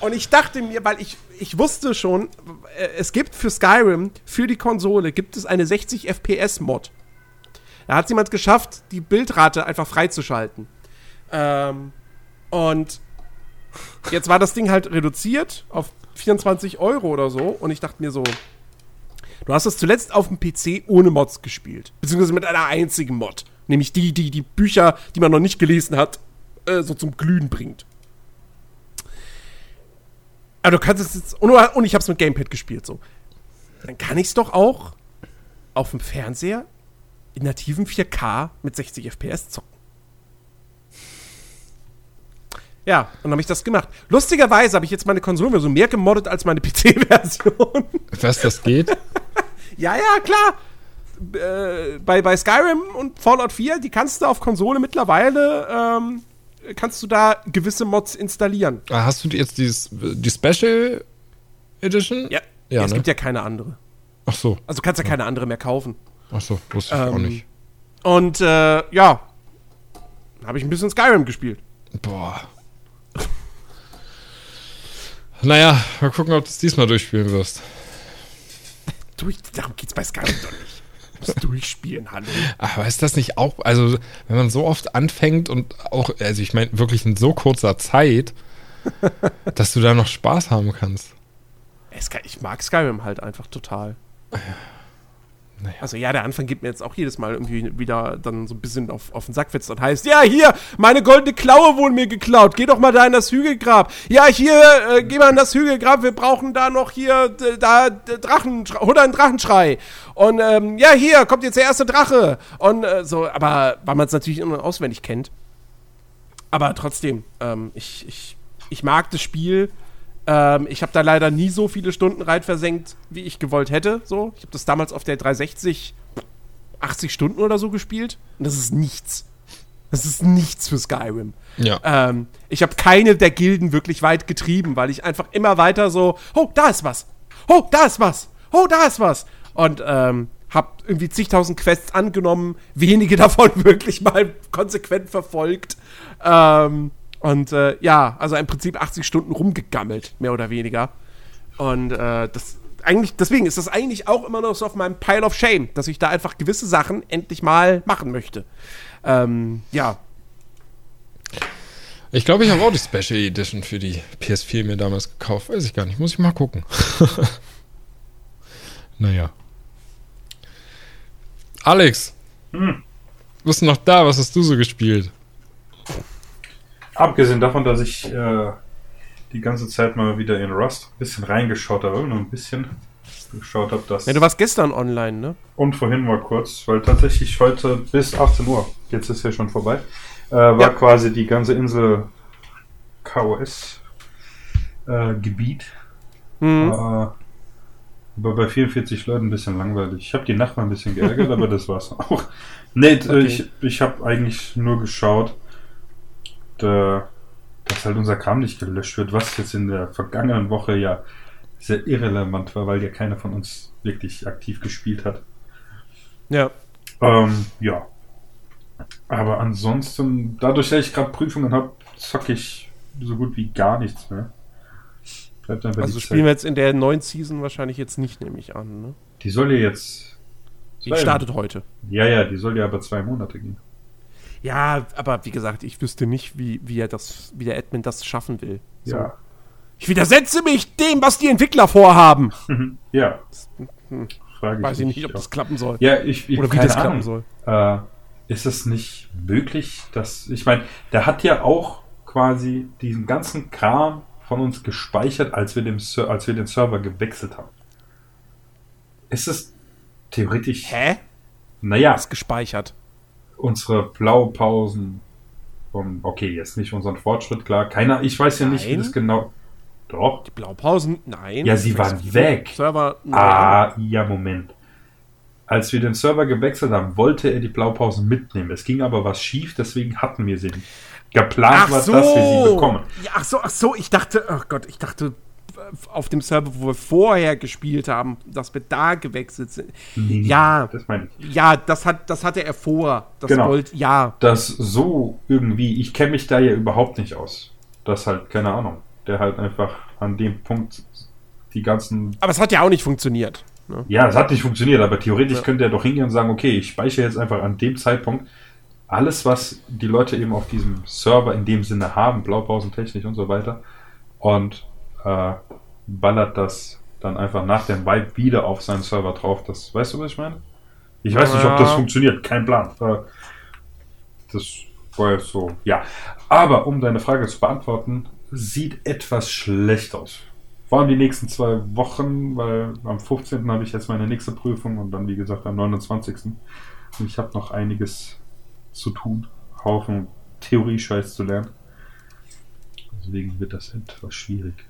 Und ich dachte mir, weil ich, ich wusste schon, äh, es gibt für Skyrim, für die Konsole, gibt es eine 60 FPS Mod. Da hat jemand geschafft, die Bildrate einfach freizuschalten. Ähm, und jetzt war das Ding halt reduziert auf 24 Euro oder so. Und ich dachte mir so, du hast es zuletzt auf dem PC ohne Mods gespielt. Beziehungsweise mit einer einzigen Mod. Nämlich die, die die Bücher, die man noch nicht gelesen hat, äh, so zum Glühen bringt. Aber du kannst es jetzt. Und, und ich habe es mit Gamepad gespielt, so. Dann kann ich es doch auch auf dem Fernseher in nativen 4K mit 60 FPS zocken. Ja, und dann habe ich das gemacht. Lustigerweise habe ich jetzt meine Konsolenversion mehr gemoddet als meine PC-Version. Was das geht? ja, ja, klar. Äh, bei, bei Skyrim und Fallout 4, die kannst du auf Konsole mittlerweile, ähm, kannst du da gewisse Mods installieren. Ah, Hast du jetzt dieses, die Special Edition? Ja, Ja, es ne? gibt ja keine andere. Ach so, Also du kannst ja keine andere mehr kaufen. ach so, wusste ich auch Ähm, nicht. Und äh, ja, habe ich ein bisschen Skyrim gespielt. Boah. Naja, mal gucken, ob du es diesmal durchspielen wirst. Durch, darum geht's bei Skyrim doch nicht. Du musst durchspielen, hallo. Aber ist das nicht auch, also wenn man so oft anfängt und auch, also ich meine wirklich in so kurzer Zeit, dass du da noch Spaß haben kannst. Es kann- Ich mag Skyrim halt einfach total. Naja. Also ja, der Anfang gibt mir jetzt auch jedes Mal irgendwie wieder dann so ein bisschen auf, auf den Sack, wenn es heißt, ja, hier, meine goldene Klaue wurde mir geklaut, geh doch mal da in das Hügelgrab. Ja, hier, äh, geh mal in das Hügelgrab, wir brauchen da noch hier, da, Drachen, hol einen Drachenschrei. Und ähm, ja, hier, kommt jetzt der erste Drache. Und äh, so, aber weil man es natürlich immer auswendig kennt. Aber trotzdem, ähm, ich, ich, ich mag das Spiel. Ähm, ich habe da leider nie so viele Stunden rein versenkt, wie ich gewollt hätte. So, ich habe das damals auf der 360 80 Stunden oder so gespielt. Und das ist nichts. Das ist nichts für Skyrim. Ja. Ähm, ich habe keine der Gilden wirklich weit getrieben, weil ich einfach immer weiter so, oh, da ist was. Oh, da ist was. Oh, da ist was. Und ähm, hab irgendwie zigtausend Quests angenommen, wenige davon wirklich mal konsequent verfolgt. Ähm, und äh, ja, also im Prinzip 80 Stunden rumgegammelt, mehr oder weniger. Und äh, das eigentlich, deswegen ist das eigentlich auch immer noch so auf meinem Pile of Shame, dass ich da einfach gewisse Sachen endlich mal machen möchte. Ähm, ja, Ich glaube, ich habe auch die Special Edition für die PS4 mir damals gekauft. Weiß ich gar nicht. Muss ich mal gucken. naja. Alex. Hm. Bist du noch da? Was hast du so gespielt? Abgesehen davon, dass ich äh, die ganze Zeit mal wieder in Rust ein bisschen reingeschaut habe, nur ein bisschen geschaut habe, dass. Ja, du warst gestern online, ne? und vorhin mal kurz, weil tatsächlich heute bis 18 Uhr, jetzt ist ja schon vorbei, äh, war Ja. quasi die ganze Insel KOS äh, Gebiet. Mhm. Äh, aber bei 44 Leuten ein bisschen langweilig. Ich habe die Nacht mal ein bisschen geärgert, aber das war's auch. Nee, Okay. ich, ich habe eigentlich nur geschaut, da, dass halt unser Kram nicht gelöscht wird, was jetzt in der vergangenen Woche ja sehr irrelevant war, weil ja keiner von uns wirklich aktiv gespielt hat. Ja. Ähm, ja. Aber ansonsten, dadurch, dass ich gerade Prüfungen habe, zocke ich so gut wie gar nichts mehr. Bleibt einfach Also spielen wir Zeit. jetzt in der neuen Season wahrscheinlich jetzt nicht, nehme ich an, ne? Die soll ja jetzt. Die startet heute. Ja, ja, die soll ja aber zwei Monate gehen. Ja, aber wie gesagt, ich wüsste nicht, wie, wie er das, wie der Admin das schaffen will. So. Ja. Ich widersetze mich dem, was die Entwickler vorhaben. Mhm. Ja. Hm. Frage Weiß ich nicht, ob das klappen soll. Ja, ich, ich Oder wie das klappen Ahnung. soll. Äh, ist es nicht möglich, dass. Ich meine, der hat ja auch quasi diesen ganzen Kram von uns gespeichert, als wir, dem, als wir den Server gewechselt haben. Ist es theoretisch. Hä? Naja, Ist gespeichert. Unsere Blaupausen von. Okay, jetzt nicht unseren Fortschritt, klar. Keiner. Ich weiß ja nicht, wie Nein. das genau. Doch. Die Blaupausen, nein. Ja, sie waren weg. Server, nein. Ah, ja, Moment. Als wir den Server gewechselt haben, wollte er die Blaupausen mitnehmen. Es ging aber was schief, deswegen hatten wir sie nicht. Geplant Ach war, so. dass wir sie bekommen. Ja, ach so, ach so, ich dachte, ach Gott, ich dachte auf dem Server, wo wir vorher gespielt haben, dass wir da gewechselt sind. Nee, Ja. Das meine ich. Ja, das hat, das hatte er vor. Das Genau. wollte, ja. Dass so irgendwie, ich kenne mich da ja überhaupt nicht aus. Das halt, keine Ahnung. Der halt einfach an dem Punkt die ganzen. Aber es hat ja auch nicht funktioniert. Ne? Ja, es hat nicht funktioniert, aber theoretisch Ja. könnte er doch hingehen und sagen, okay, ich speichere jetzt einfach an dem Zeitpunkt alles, was die Leute eben auf diesem Server in dem Sinne haben, Blaupausentechnik und so weiter, und äh, ballert das dann einfach nach dem Wipe wieder auf seinen Server drauf. Das, weißt du, was ich meine? Ich weiß nicht, ob das funktioniert, kein Plan. Äh, das war jetzt so, ja. Aber um deine Frage zu beantworten, sieht etwas schlecht aus. Vor allem die nächsten zwei Wochen, weil am 15. habe ich jetzt meine nächste Prüfung und dann, wie gesagt, am 29. Und ich habe noch einiges zu tun. Haufen Theorie-Scheiß zu lernen. Deswegen wird das etwas schwierig.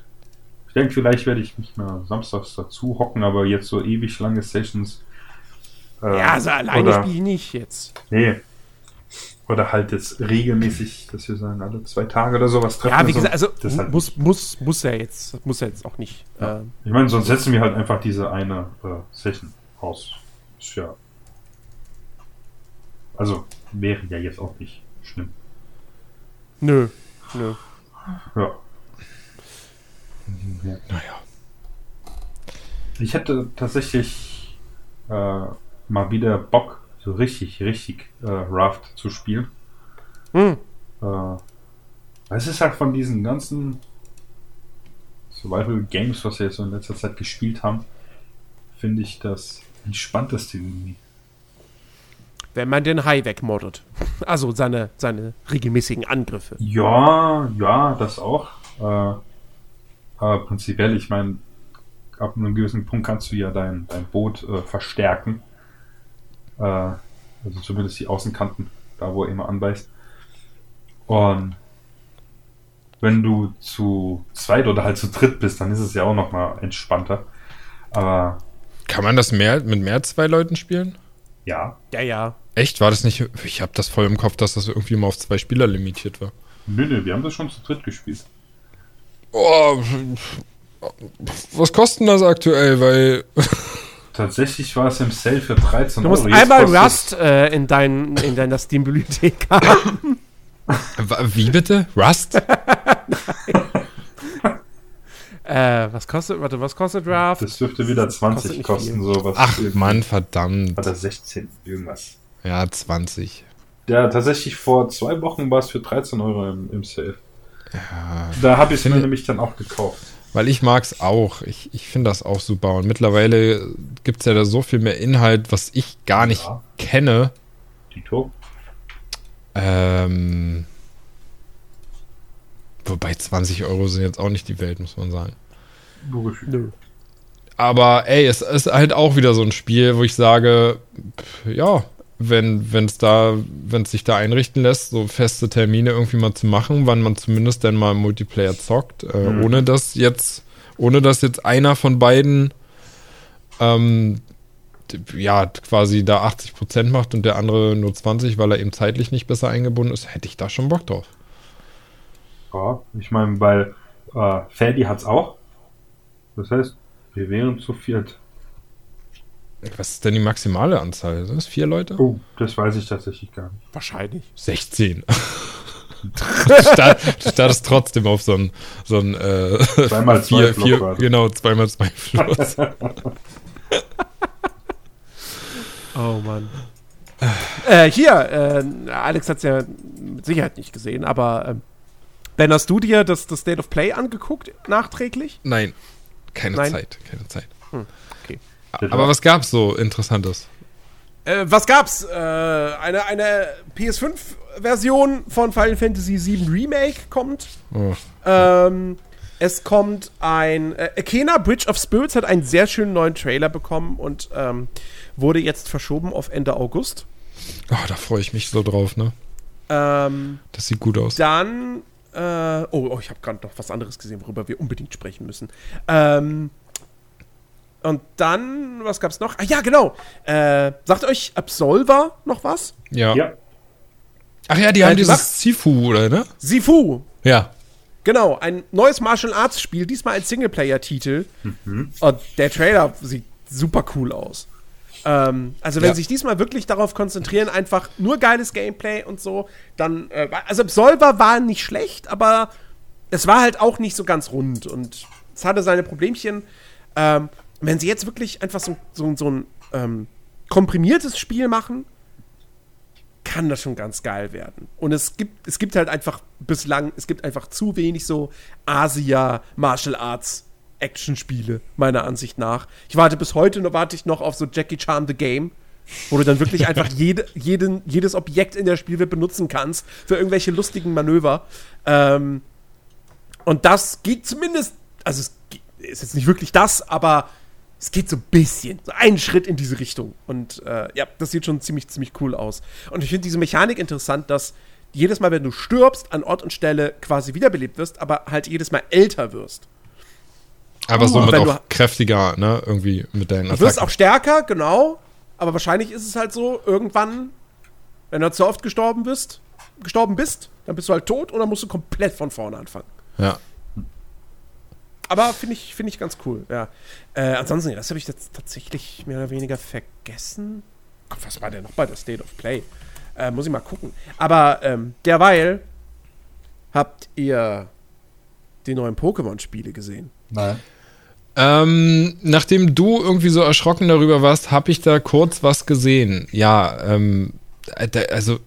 Ich denke, vielleicht werde ich mich mal samstags dazu hocken, aber jetzt so ewig lange Sessions. äh, Ja, also alleine spiele ich nicht jetzt. Nee. Oder halt jetzt regelmäßig, dass wir sagen, alle zwei Tage oder sowas treffen. Ja, wie gesagt, also das halt muss, muss, muss er jetzt, muss er jetzt auch nicht. Ja. Ähm, Ich meine, sonst setzen wir halt einfach diese eine äh, Session aus. Ist ja. Also, wäre ja jetzt auch nicht schlimm. nö, nö. Ja. Naja. Ich hätte tatsächlich äh, mal wieder Bock, so richtig, richtig äh, Raft zu spielen. Hm. Äh, es ist halt von diesen ganzen Survival Games, was wir jetzt so in letzter Zeit gespielt haben, finde ich das entspannteste irgendwie. Wenn man den Hai wegmoddet. Also seine, seine regelmäßigen Angriffe. Ja, ja, das auch. Äh, aber prinzipiell, ich meine, ab einem gewissen Punkt kannst du ja dein, dein Boot äh, verstärken. Äh, also zumindest die Außenkanten, da wo er immer anbeißt. Und wenn du zu zweit oder halt zu dritt bist, dann ist es ja auch nochmal entspannter. Aber Kann man das mehr mit mehr als zwei Leuten spielen? ja, Ja, ja. Echt? War das nicht. Ich habe das voll im Kopf, dass das irgendwie mal auf zwei Spieler limitiert war. nö, nö, wir haben das schon zu dritt gespielt. Oh, was kostet das aktuell? Weil. Tatsächlich war es im Sale für 13 Du musst Euro. Einmal Rust äh, in, dein, in deiner Steam-Bibliothek haben. Wie bitte? Rust? äh, was kostet, warte, was kostet Raft? Das dürfte wieder Kostet 20 nicht kosten, viel. sowas. Ach. Mann, verdammt. Oder 16, irgendwas. Ja, 20. Ja, tatsächlich vor zwei Wochen war es für 13 Euro im, im Sale. Da habe ich es mir nämlich dann auch gekauft. Weil ich mag's auch. Ich, ich finde das auch super. Und mittlerweile gibt's ja da so viel mehr Inhalt, was ich gar nicht Ja. kenne. Tito? Ähm, wobei 20 Euro sind jetzt auch nicht die Welt, muss man sagen. Nö. Aber ey, es ist halt auch wieder so ein Spiel, wo ich sage, pff, ja, wenn es da, wenn es sich da einrichten lässt, so feste Termine irgendwie mal zu machen, wann man zumindest dann mal Multiplayer zockt, äh, Mhm. ohne dass jetzt, ohne dass jetzt einer von beiden ähm, ja, quasi da 80% macht und der andere nur 20, weil er eben zeitlich nicht besser eingebunden ist, hätte ich da schon Bock drauf. Ja, ich meine, weil äh, Ferdi hat es auch. Das heißt, wir wären zu viert. Was ist denn die maximale Anzahl? Sind das vier Leute? Oh, das weiß ich tatsächlich gar nicht. Wahrscheinlich. 16. du start- du startest trotzdem auf so ein, so ein äh, Zweimal zwei vier, Flop vier, genau, zweimal zwei Fluss. Oh Mann. äh, hier, äh, Alex hat es ja mit Sicherheit nicht gesehen, aber ähm, Ben, hast du dir das, das State of Play angeguckt, nachträglich? Nein, keine Nein. Zeit, keine Zeit. okay. Aber was gab's so Interessantes? Äh, was gab's? Äh, eine eine PS5-Version von Final Fantasy VII Remake kommt. Oh, Ähm, es kommt ein. Äh, Akena Bridge of Spirits hat einen sehr schönen neuen Trailer bekommen und ähm, wurde jetzt verschoben auf Ende August. oh, da freue ich mich so drauf, ne? Ähm, Das sieht gut aus. dann. Äh, oh, oh, ich habe gerade noch was anderes gesehen, worüber wir unbedingt sprechen müssen. Ähm, und dann, was gab's noch? Ah ja, genau. Äh, sagt euch Absolver noch was? Ja. Ja, Ach ja, die Äh, haben die dieses Sifu, oder, ne? Sifu. Ja. Genau, ein neues Martial Arts Spiel, diesmal ein Singleplayer-Titel. Und der Trailer sieht super cool aus. Ähm, also wenn Ja. sich diesmal wirklich darauf konzentrieren, einfach nur geiles Gameplay und so, dann, äh, also Absolver war nicht schlecht, aber es war halt auch nicht so ganz rund und es hatte seine Problemchen. Ähm, wenn sie jetzt wirklich einfach so, so, so ein ähm, komprimiertes Spiel machen, kann das schon ganz geil werden. Und es gibt, es gibt halt einfach bislang, es gibt einfach zu wenig so Asia Martial Arts Action-Spiele, meiner Ansicht nach. Ich warte bis heute noch, warte ich noch auf so Jackie Chan The Game, wo du dann wirklich einfach jede, jeden, jedes Objekt in der Spielwelt benutzen kannst für irgendwelche lustigen Manöver. Ähm, und das geht zumindest, also es ist jetzt nicht wirklich das, aber es geht so ein bisschen, so einen Schritt in diese Richtung. Und äh, ja, das sieht schon ziemlich, ziemlich cool aus. Und ich finde diese Mechanik interessant, dass jedes Mal, wenn du stirbst, an Ort und Stelle quasi wiederbelebt wirst, aber halt jedes Mal älter wirst. Aber Oh, somit wenn du- auch kräftiger, ne? Irgendwie mit deinen Du wirst Attacken. auch stärker, genau. Aber wahrscheinlich ist es halt so, irgendwann, wenn du zu oft gestorben bist, gestorben bist, dann bist du halt tot und dann musst du komplett von vorne anfangen. Ja. Aber finde ich, finde ich ganz cool, ja. Äh, ansonsten, das habe ich jetzt tatsächlich mehr oder weniger vergessen. Gott, was war denn noch bei der State of Play? Äh, muss ich mal gucken. Aber ähm, derweil habt ihr die neuen Pokémon-Spiele gesehen. Nein. Ähm, nachdem du irgendwie so erschrocken darüber warst, habe ich da kurz was gesehen. Ja, ähm, äh, also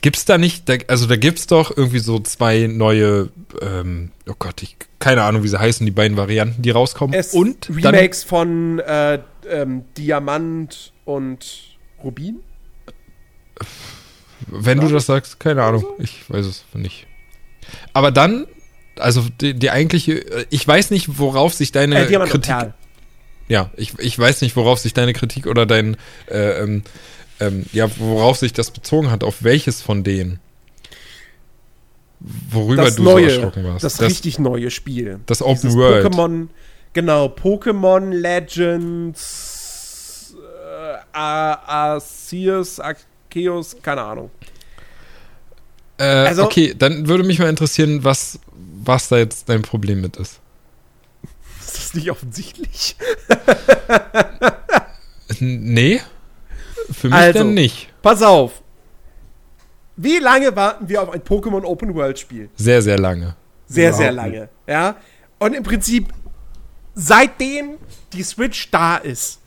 gibt's da nicht, da, also da gibt's doch irgendwie so zwei neue, ähm, oh Gott, ich keine Ahnung, wie sie heißen, die beiden Varianten, die rauskommen. Es und Remakes von äh, ähm, Diamant und Rubin. wenn du das sagst, keine Ahnung, ich weiß es nicht. Aber dann, also die, die eigentliche, äh, ich weiß nicht, worauf sich deine Äh, Diamant Kritik. Ja, ich, ich weiß nicht, worauf sich deine Kritik oder dein, äh, ähm, ja, worauf sich das bezogen hat, auf welches von denen? Worüber Das du neue, so erschrocken warst. das, richtig neue Spiel. das Open Dieses World. Pokémon, genau, Pokémon Legends, äh, Arceus, Arceus, keine Ahnung. Äh, also- okay, dann würde mich mal interessieren, was, was da jetzt dein Problem mit ist. Ist das nicht offensichtlich? Nee, für mich Also. dann nicht. Pass auf. Wie lange warten wir auf ein Pokémon Open World Spiel? Sehr, sehr lange. Sehr, Überhaupt sehr nicht. lange. Ja. Und im Prinzip, seitdem die Switch da ist,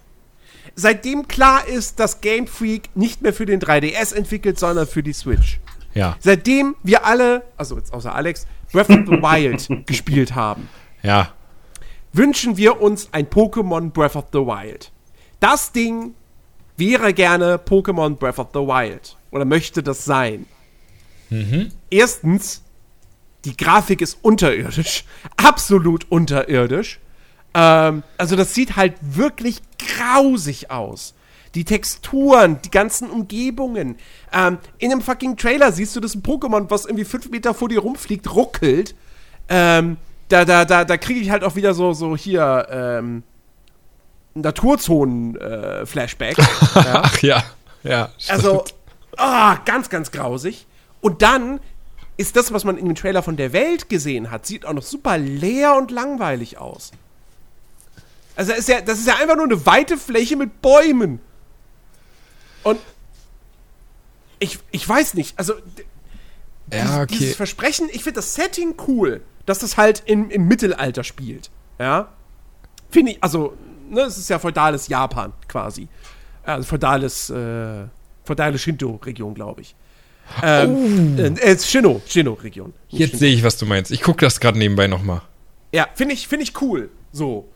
seitdem klar ist, dass Game Freak nicht mehr für den 3DS entwickelt, sondern für die Switch. Ja, Seitdem wir alle, also jetzt außer Alex, Breath of the Wild gespielt haben, ja, wünschen wir uns ein Pokémon Breath of the Wild. Das Ding wäre gerne Pokémon Breath of the Wild. Oder möchte das sein. Erstens, die Grafik ist unterirdisch. Absolut unterirdisch. Ähm, also das sieht halt wirklich grausig aus. Die Texturen, die ganzen Umgebungen. Ähm, in einem fucking Trailer siehst du, dass ein Pokémon, was irgendwie fünf Meter vor dir rumfliegt, ruckelt. Ähm, da, da, da, da kriege ich halt auch wieder so, so hier, ähm, Naturzonen-Flashback. ja. ach ja, ja. Also, stimmt. ah, ganz, ganz grausig. Und dann ist das, was man in dem Trailer von der Welt gesehen hat, sieht auch noch super leer und langweilig aus. Also, das ist ja, das ist ja einfach nur eine weite Fläche mit Bäumen. Und ich, ich weiß nicht, also ja, dieses okay. Versprechen, ich finde das Setting cool, dass das halt im, im Mittelalter spielt. Ja. Finde ich, also, ne, es ist ja feudales Japan quasi. Also feudales, äh, feudale Shinto-Region, glaube ich. Ähm, äh, äh, Shino, Shino-Region. Jetzt sehe ich, was du meinst. Ich gucke das gerade nebenbei nochmal. Ja, finde ich, finde ich cool. So.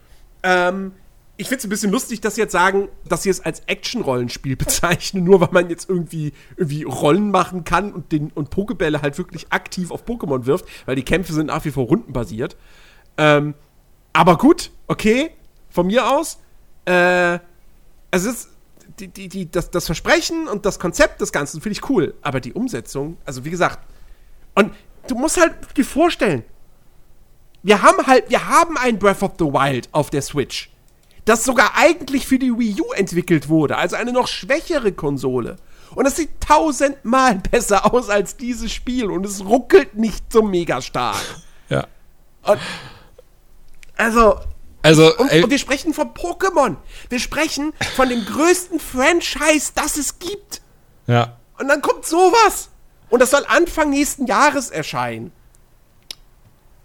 Ähm, ich finde es ein bisschen lustig, dass sie jetzt sagen, dass sie es als Action-Rollenspiel bezeichnen, nur weil man jetzt irgendwie, irgendwie Rollen machen kann und, den, und Pokebälle halt wirklich aktiv auf Pokémon wirft, weil die Kämpfe sind nach wie vor rundenbasiert. Ähm, aber gut, okay, von mir aus. Äh, es ist die, die, die, das, das Versprechen und das Konzept des Ganzen finde ich cool, aber die Umsetzung, also wie gesagt, und du musst halt dir vorstellen, wir haben halt, wir haben ein Breath of the Wild auf der Switch, das sogar eigentlich für die Wii U entwickelt wurde, also eine noch schwächere Konsole. Und es sieht tausendmal besser aus als dieses Spiel und es ruckelt nicht so mega stark. Ja. Und, also, Also, und, und wir sprechen von Pokémon. Wir sprechen von dem größten Franchise, das es gibt. ja. Und dann kommt sowas. Und das soll Anfang nächsten Jahres erscheinen.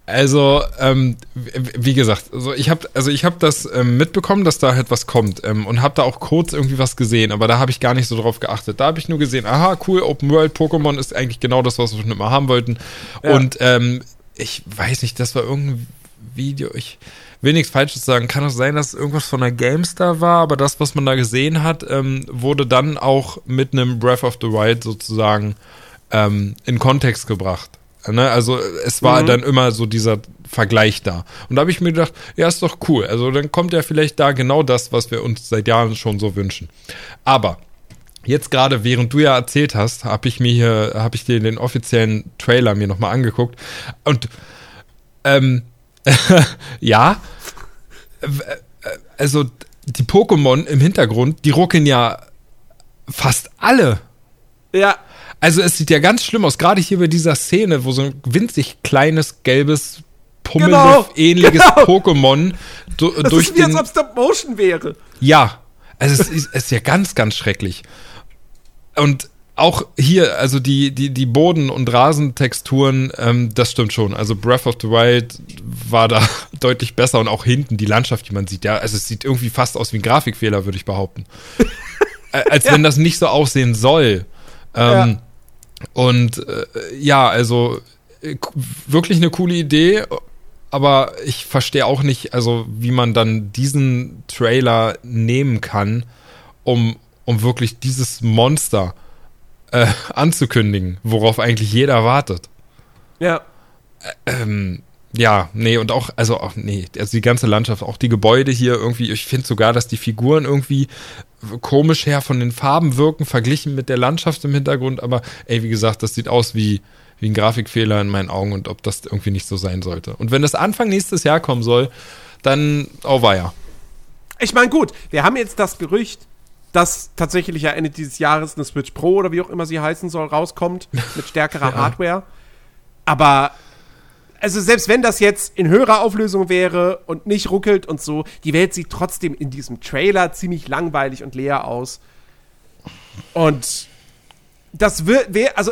Also, ähm, wie gesagt, also ich habe also ich habe das ähm, mitbekommen, dass da halt was kommt ähm, und habe da auch kurz irgendwie was gesehen, aber da habe ich gar nicht so drauf geachtet. Da habe ich nur gesehen, aha, cool, Open World Pokémon ist eigentlich genau das, was wir schon immer haben wollten. Ja. Und ähm, ich weiß nicht, das war irgendein Video, ich will nichts Falsches sagen. Kann auch sein, dass es irgendwas von der GameStar war, aber das, was man da gesehen hat, ähm, wurde dann auch mit einem Breath of the Wild sozusagen ähm, in Kontext gebracht. Ne? Also es war Mhm. dann immer so dieser Vergleich da. Und da habe ich mir gedacht, ja, ist doch cool. Also dann kommt ja vielleicht da genau das, was wir uns seit Jahren schon so wünschen. Aber jetzt gerade, während du ja erzählt hast, habe ich mir hier, habe ich dir den offiziellen Trailer mir nochmal angeguckt. Und ähm, ja, also die Pokémon im Hintergrund, die ruckeln ja fast alle. Ja, Also es sieht ja ganz schlimm aus, gerade hier bei dieser Szene, wo so ein winzig kleines, gelbes, Pummeluff-ähnliches genau. Pokémon du, das durch ist wie als den... ob Stop Motion wäre. Ja, also es ist, es ist ja ganz, ganz schrecklich. Und auch hier, also die, die, die Boden- und Rasentexturen, ähm, das stimmt schon. Also Breath of the Wild war da deutlich besser und auch hinten die Landschaft, die man sieht. Ja, also es sieht irgendwie fast aus wie ein Grafikfehler, würde ich behaupten. Äh, Als wenn das nicht so aussehen soll. Ähm, Und äh, ja, also äh, wirklich eine coole Idee, aber ich verstehe auch nicht, also wie man dann diesen Trailer nehmen kann, um, um wirklich dieses Monster äh, anzukündigen, worauf eigentlich jeder wartet. Ja. Ähm, ja, nee, und auch, also auch, nee, also die ganze Landschaft, auch die Gebäude hier irgendwie, ich finde sogar, dass die Figuren irgendwie komisch her von den Farben wirken, verglichen mit der Landschaft im Hintergrund, aber ey, wie gesagt, das sieht aus wie, wie ein Grafikfehler in meinen Augen und ob das irgendwie nicht so sein sollte. Und wenn das Anfang nächstes Jahr kommen soll, dann, oh weia. Ich meine, gut, wir haben jetzt das Gerücht, dass tatsächlich ja Ende dieses Jahres eine Switch Pro oder wie auch immer sie heißen soll, rauskommt mit stärkerer Ja. Hardware. Aber, also selbst wenn das jetzt in höherer Auflösung wäre und nicht ruckelt und so, die Welt sieht trotzdem in diesem Trailer ziemlich langweilig und leer aus. Und das wird, wär, also,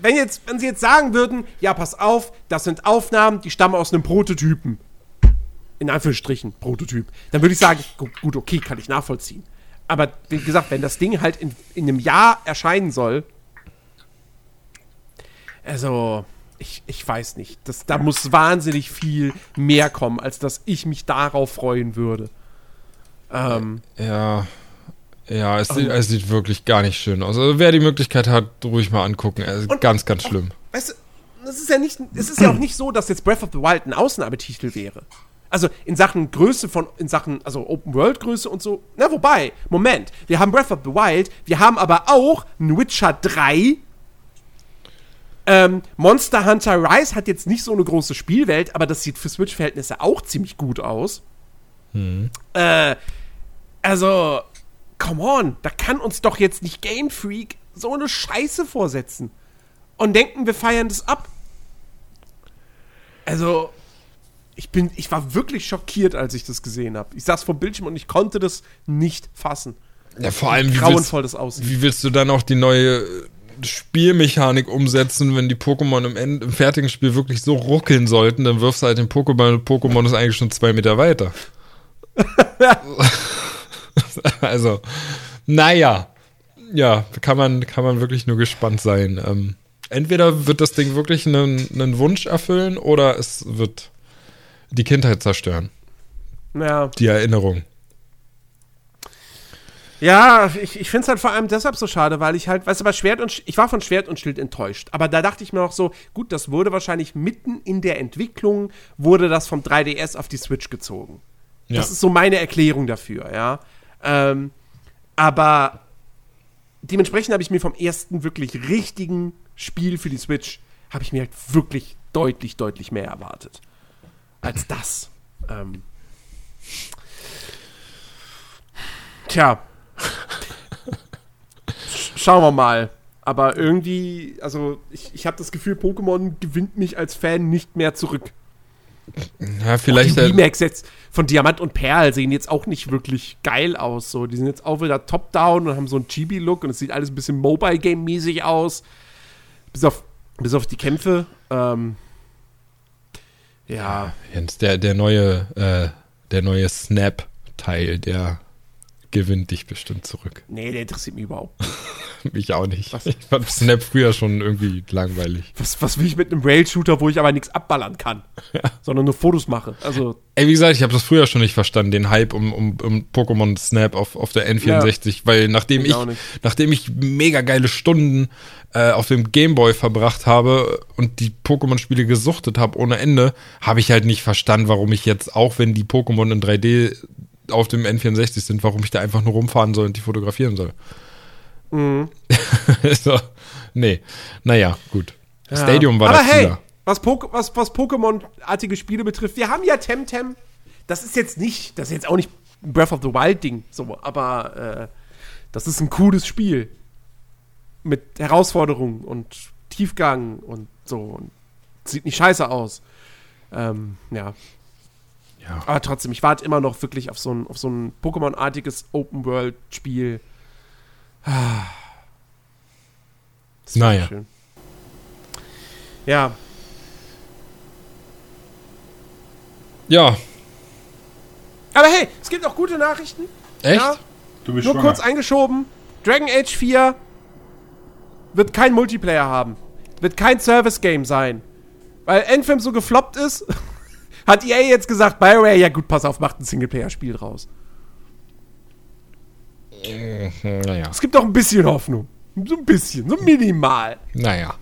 wenn jetzt, wenn sie jetzt sagen würden, ja, pass auf, das sind Aufnahmen, die stammen aus einem Prototypen in Anführungsstrichen Prototyp, dann würde ich sagen, gu- gut, okay, kann ich nachvollziehen. Aber wie gesagt, wenn das Ding halt in, in einem Jahr erscheinen soll, also, ich, ich weiß nicht. Das, da muss wahnsinnig viel mehr kommen, als dass ich mich darauf freuen würde. Ähm, Ja, ja, es, sieht, es sieht wirklich gar nicht schön aus. Also wer die Möglichkeit hat, ruhig mal angucken. Also Und- ganz, ganz schlimm. weißt du, es ist ja nicht, es ist ja auch nicht so, dass jetzt Breath of the Wild ein Ausnahmetitel wäre. Also in Sachen Größe von, in Sachen, also Open World Größe und so. Na, wobei, Moment, wir haben Breath of the Wild, wir haben aber auch ein Witcher 3. Ähm, Monster Hunter Rise hat jetzt nicht so eine große Spielwelt, aber das sieht für Switch-Verhältnisse auch ziemlich gut aus. Äh, also, come on, da kann uns doch jetzt nicht Game Freak so eine Scheiße vorsetzen und denken, wir feiern das ab. Also, ich bin, ich war wirklich schockiert, als ich das gesehen habe. Ich saß vom Bildschirm und ich konnte das nicht fassen. Ja, vor allem, wie willst, Grauenvoll das aussieht. wie willst du dann auch die neue äh, Spielmechanik umsetzen, wenn die Pokémon im, End, im fertigen Spiel wirklich so ruckeln sollten, dann wirfst du halt den Pokémon und Pokémon ist eigentlich schon zwei Meter weiter. also, naja. Ja, kann man, kann man wirklich nur gespannt sein. Ähm, entweder wird das Ding wirklich einen, einen Wunsch erfüllen oder es wird die Kindheit zerstören. Ja, Die Erinnerung. ja ich, ich finde es halt vor allem deshalb so schade, weil ich halt, weißt du, bei Schwert und Sch- ich war von Schwert und Schild enttäuscht. Aber da dachte ich mir auch so, gut, das wurde wahrscheinlich mitten in der Entwicklung, wurde das vom 3DS auf die Switch gezogen. Ja. Das ist so meine Erklärung dafür, ja. Ähm, aber dementsprechend habe ich mir vom ersten wirklich richtigen Spiel für die Switch, habe ich mir halt wirklich deutlich, deutlich mehr erwartet. Als das. Ähm. Tja. Sch- Schauen wir mal. Aber irgendwie, also ich, ich habe das Gefühl, Pokémon gewinnt mich als Fan nicht mehr zurück. Ja, vielleicht. die äh, Remakes jetzt von Diamant und Perl sehen jetzt auch nicht wirklich geil aus. So. Die sind jetzt auch wieder top-down und haben so einen Chibi-Look und es sieht alles ein bisschen Mobile-Game-mäßig aus. Bis auf, bis auf die Kämpfe. Ähm, ja. Jens, der, der neue, äh, der neue Snap-Teil, der gewinnt dich bestimmt zurück. Nee, der interessiert mich überhaupt nicht. Mich auch nicht. Ich fand Snap früher schon irgendwie langweilig. Was, was will ich mit einem Rail-Shooter, wo ich aber nichts abballern kann? Sondern nur Fotos mache. Also, Ey, wie gesagt, ich habe das früher schon nicht verstanden, den Hype um, um, um Pokémon Snap auf, auf der N64, weil nachdem Ich ich, nachdem ich mega geile Stunden äh, auf dem Gameboy verbracht habe und die Pokémon-Spiele gesuchtet habe ohne Ende, habe ich halt nicht verstanden, warum ich jetzt, auch wenn die Pokémon in 3D auf dem N64 sind, warum ich da einfach nur rumfahren soll und die fotografieren soll. Mhm. so, nee, naja, gut. Stadium war Aber das hey, cooler. was, Pok was, was Pokémon-artige Spiele betrifft, wir haben ja Temtem. Das ist jetzt nicht, das ist jetzt auch nicht ein Breath of the Wild-Ding, so, aber äh, das ist ein cooles Spiel. Mit Herausforderungen und Tiefgang und so. Und sieht nicht scheiße aus. Ähm, ja. Ja. Aber trotzdem, ich warte immer noch wirklich auf so ein, auf so ein Pokémon-artiges Open-World-Spiel. Ah. Das Naja. schön. Ja, Ja, aber hey, es gibt auch gute Nachrichten. echt? Ja, Du bist nur schwanger. kurz eingeschoben. Dragon Age 4 wird kein Multiplayer haben. Wird kein Service-Game sein. Weil Anthem so gefloppt ist, hat EA jetzt gesagt, BioWare, ja gut, pass auf, macht ein Singleplayer-Spiel draus. Mhm, Naja, Es gibt auch ein bisschen Hoffnung. So ein bisschen, so minimal. naja.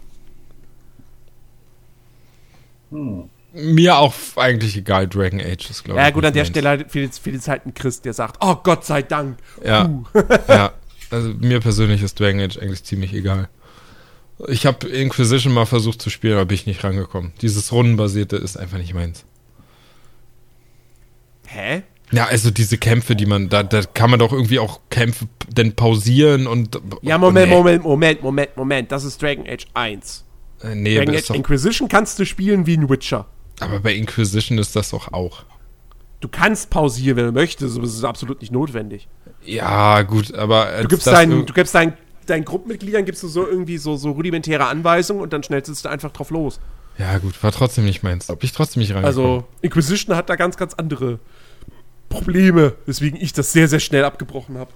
Hm. Mir auch eigentlich egal, Dragon Age ist, glaube ich. Ja gut, an der Stelle fehlt jetzt, fehlt jetzt halt ein Christ, der sagt, oh Gott sei Dank. Ja. Ja, also mir persönlich ist Dragon Age eigentlich ziemlich egal. Ich habe Inquisition mal versucht zu spielen, aber bin ich nicht rangekommen. Dieses Rundenbasierte ist einfach nicht meins. Hä? Ja, also diese Kämpfe, die man, da, da kann man doch irgendwie auch Kämpfe denn pausieren und. Ja, Moment, nee. Moment, Moment, Moment, Moment. Das ist Dragon Age 1. Äh, Nee, Dragon Age Inquisition kannst du spielen wie ein Witcher. aber bei Inquisition ist das doch auch. Du kannst pausieren, wenn du möchtest, aber es ist absolut nicht notwendig. Ja, gut, aber. Du gibst, deinen, du gibst deinen, deinen Gruppenmitgliedern gibst du so irgendwie so, so rudimentäre Anweisungen und dann schnellst du einfach drauf los. Ja, gut, war trotzdem nicht meins. Hab ich trotzdem nicht rangekommen. Also Inquisition hat da ganz, ganz andere Probleme, weswegen ich das sehr, sehr schnell abgebrochen habe.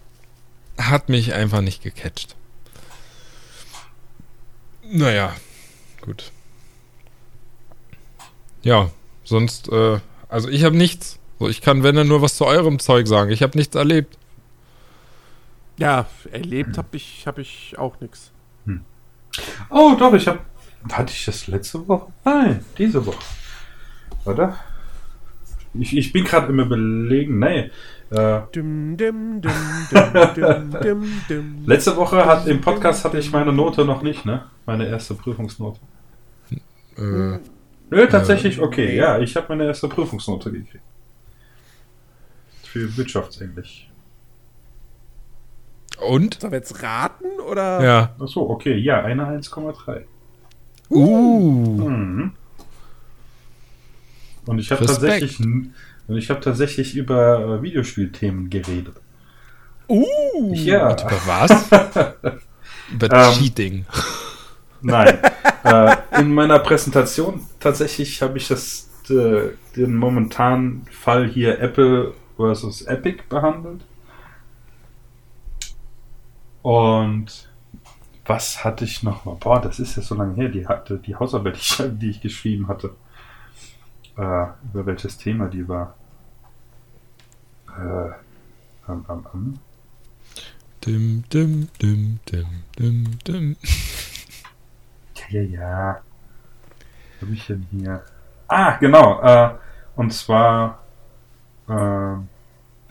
hat mich einfach nicht gecatcht. Naja, gut. Ja, sonst, äh, also ich habe nichts. So, ich kann, wenn dann nur was zu eurem Zeug sagen. Ich habe nichts erlebt. Ja, erlebt habe ich, hab ich auch nichts. Oh, doch, ich habe. Hatte ich das letzte Woche? Nein, diese Woche. Oder? Ich, ich bin gerade im Überlegen. Nee. Äh, Dim, dim, dim, dim, dim, dim, dim. letzte Woche hat im Podcast hatte ich meine Note noch nicht, ne? Meine erste Prüfungsnote. Äh, Nö, tatsächlich, okay. Ja, ich habe meine erste Prüfungsnote gekriegt. Für Wirtschaftsenglisch. und? Sollen wir jetzt raten oder? Ja. Achso, okay. Ja, eine 1,3. Uh. Mhm. Und ich habe tatsächlich und ich habe tatsächlich über äh, Videospielthemen geredet. Uh! Ja. Über was? Über Ähm, Cheating. Nein. äh, in meiner Präsentation tatsächlich habe ich das äh, den momentanen Fall hier Apple versus Epic behandelt. Und was hatte ich noch mal? Boah, das ist ja so lange her. Die hatte die Hausarbeit, die ich geschrieben hatte. Äh, über welches Thema die war. Äh, ähm, ähm, ähm. Dim, dim, dim, dim, dim, dim. Ja, ja, ja. Was habe ich denn hier? Ah, genau. Äh, und zwar äh,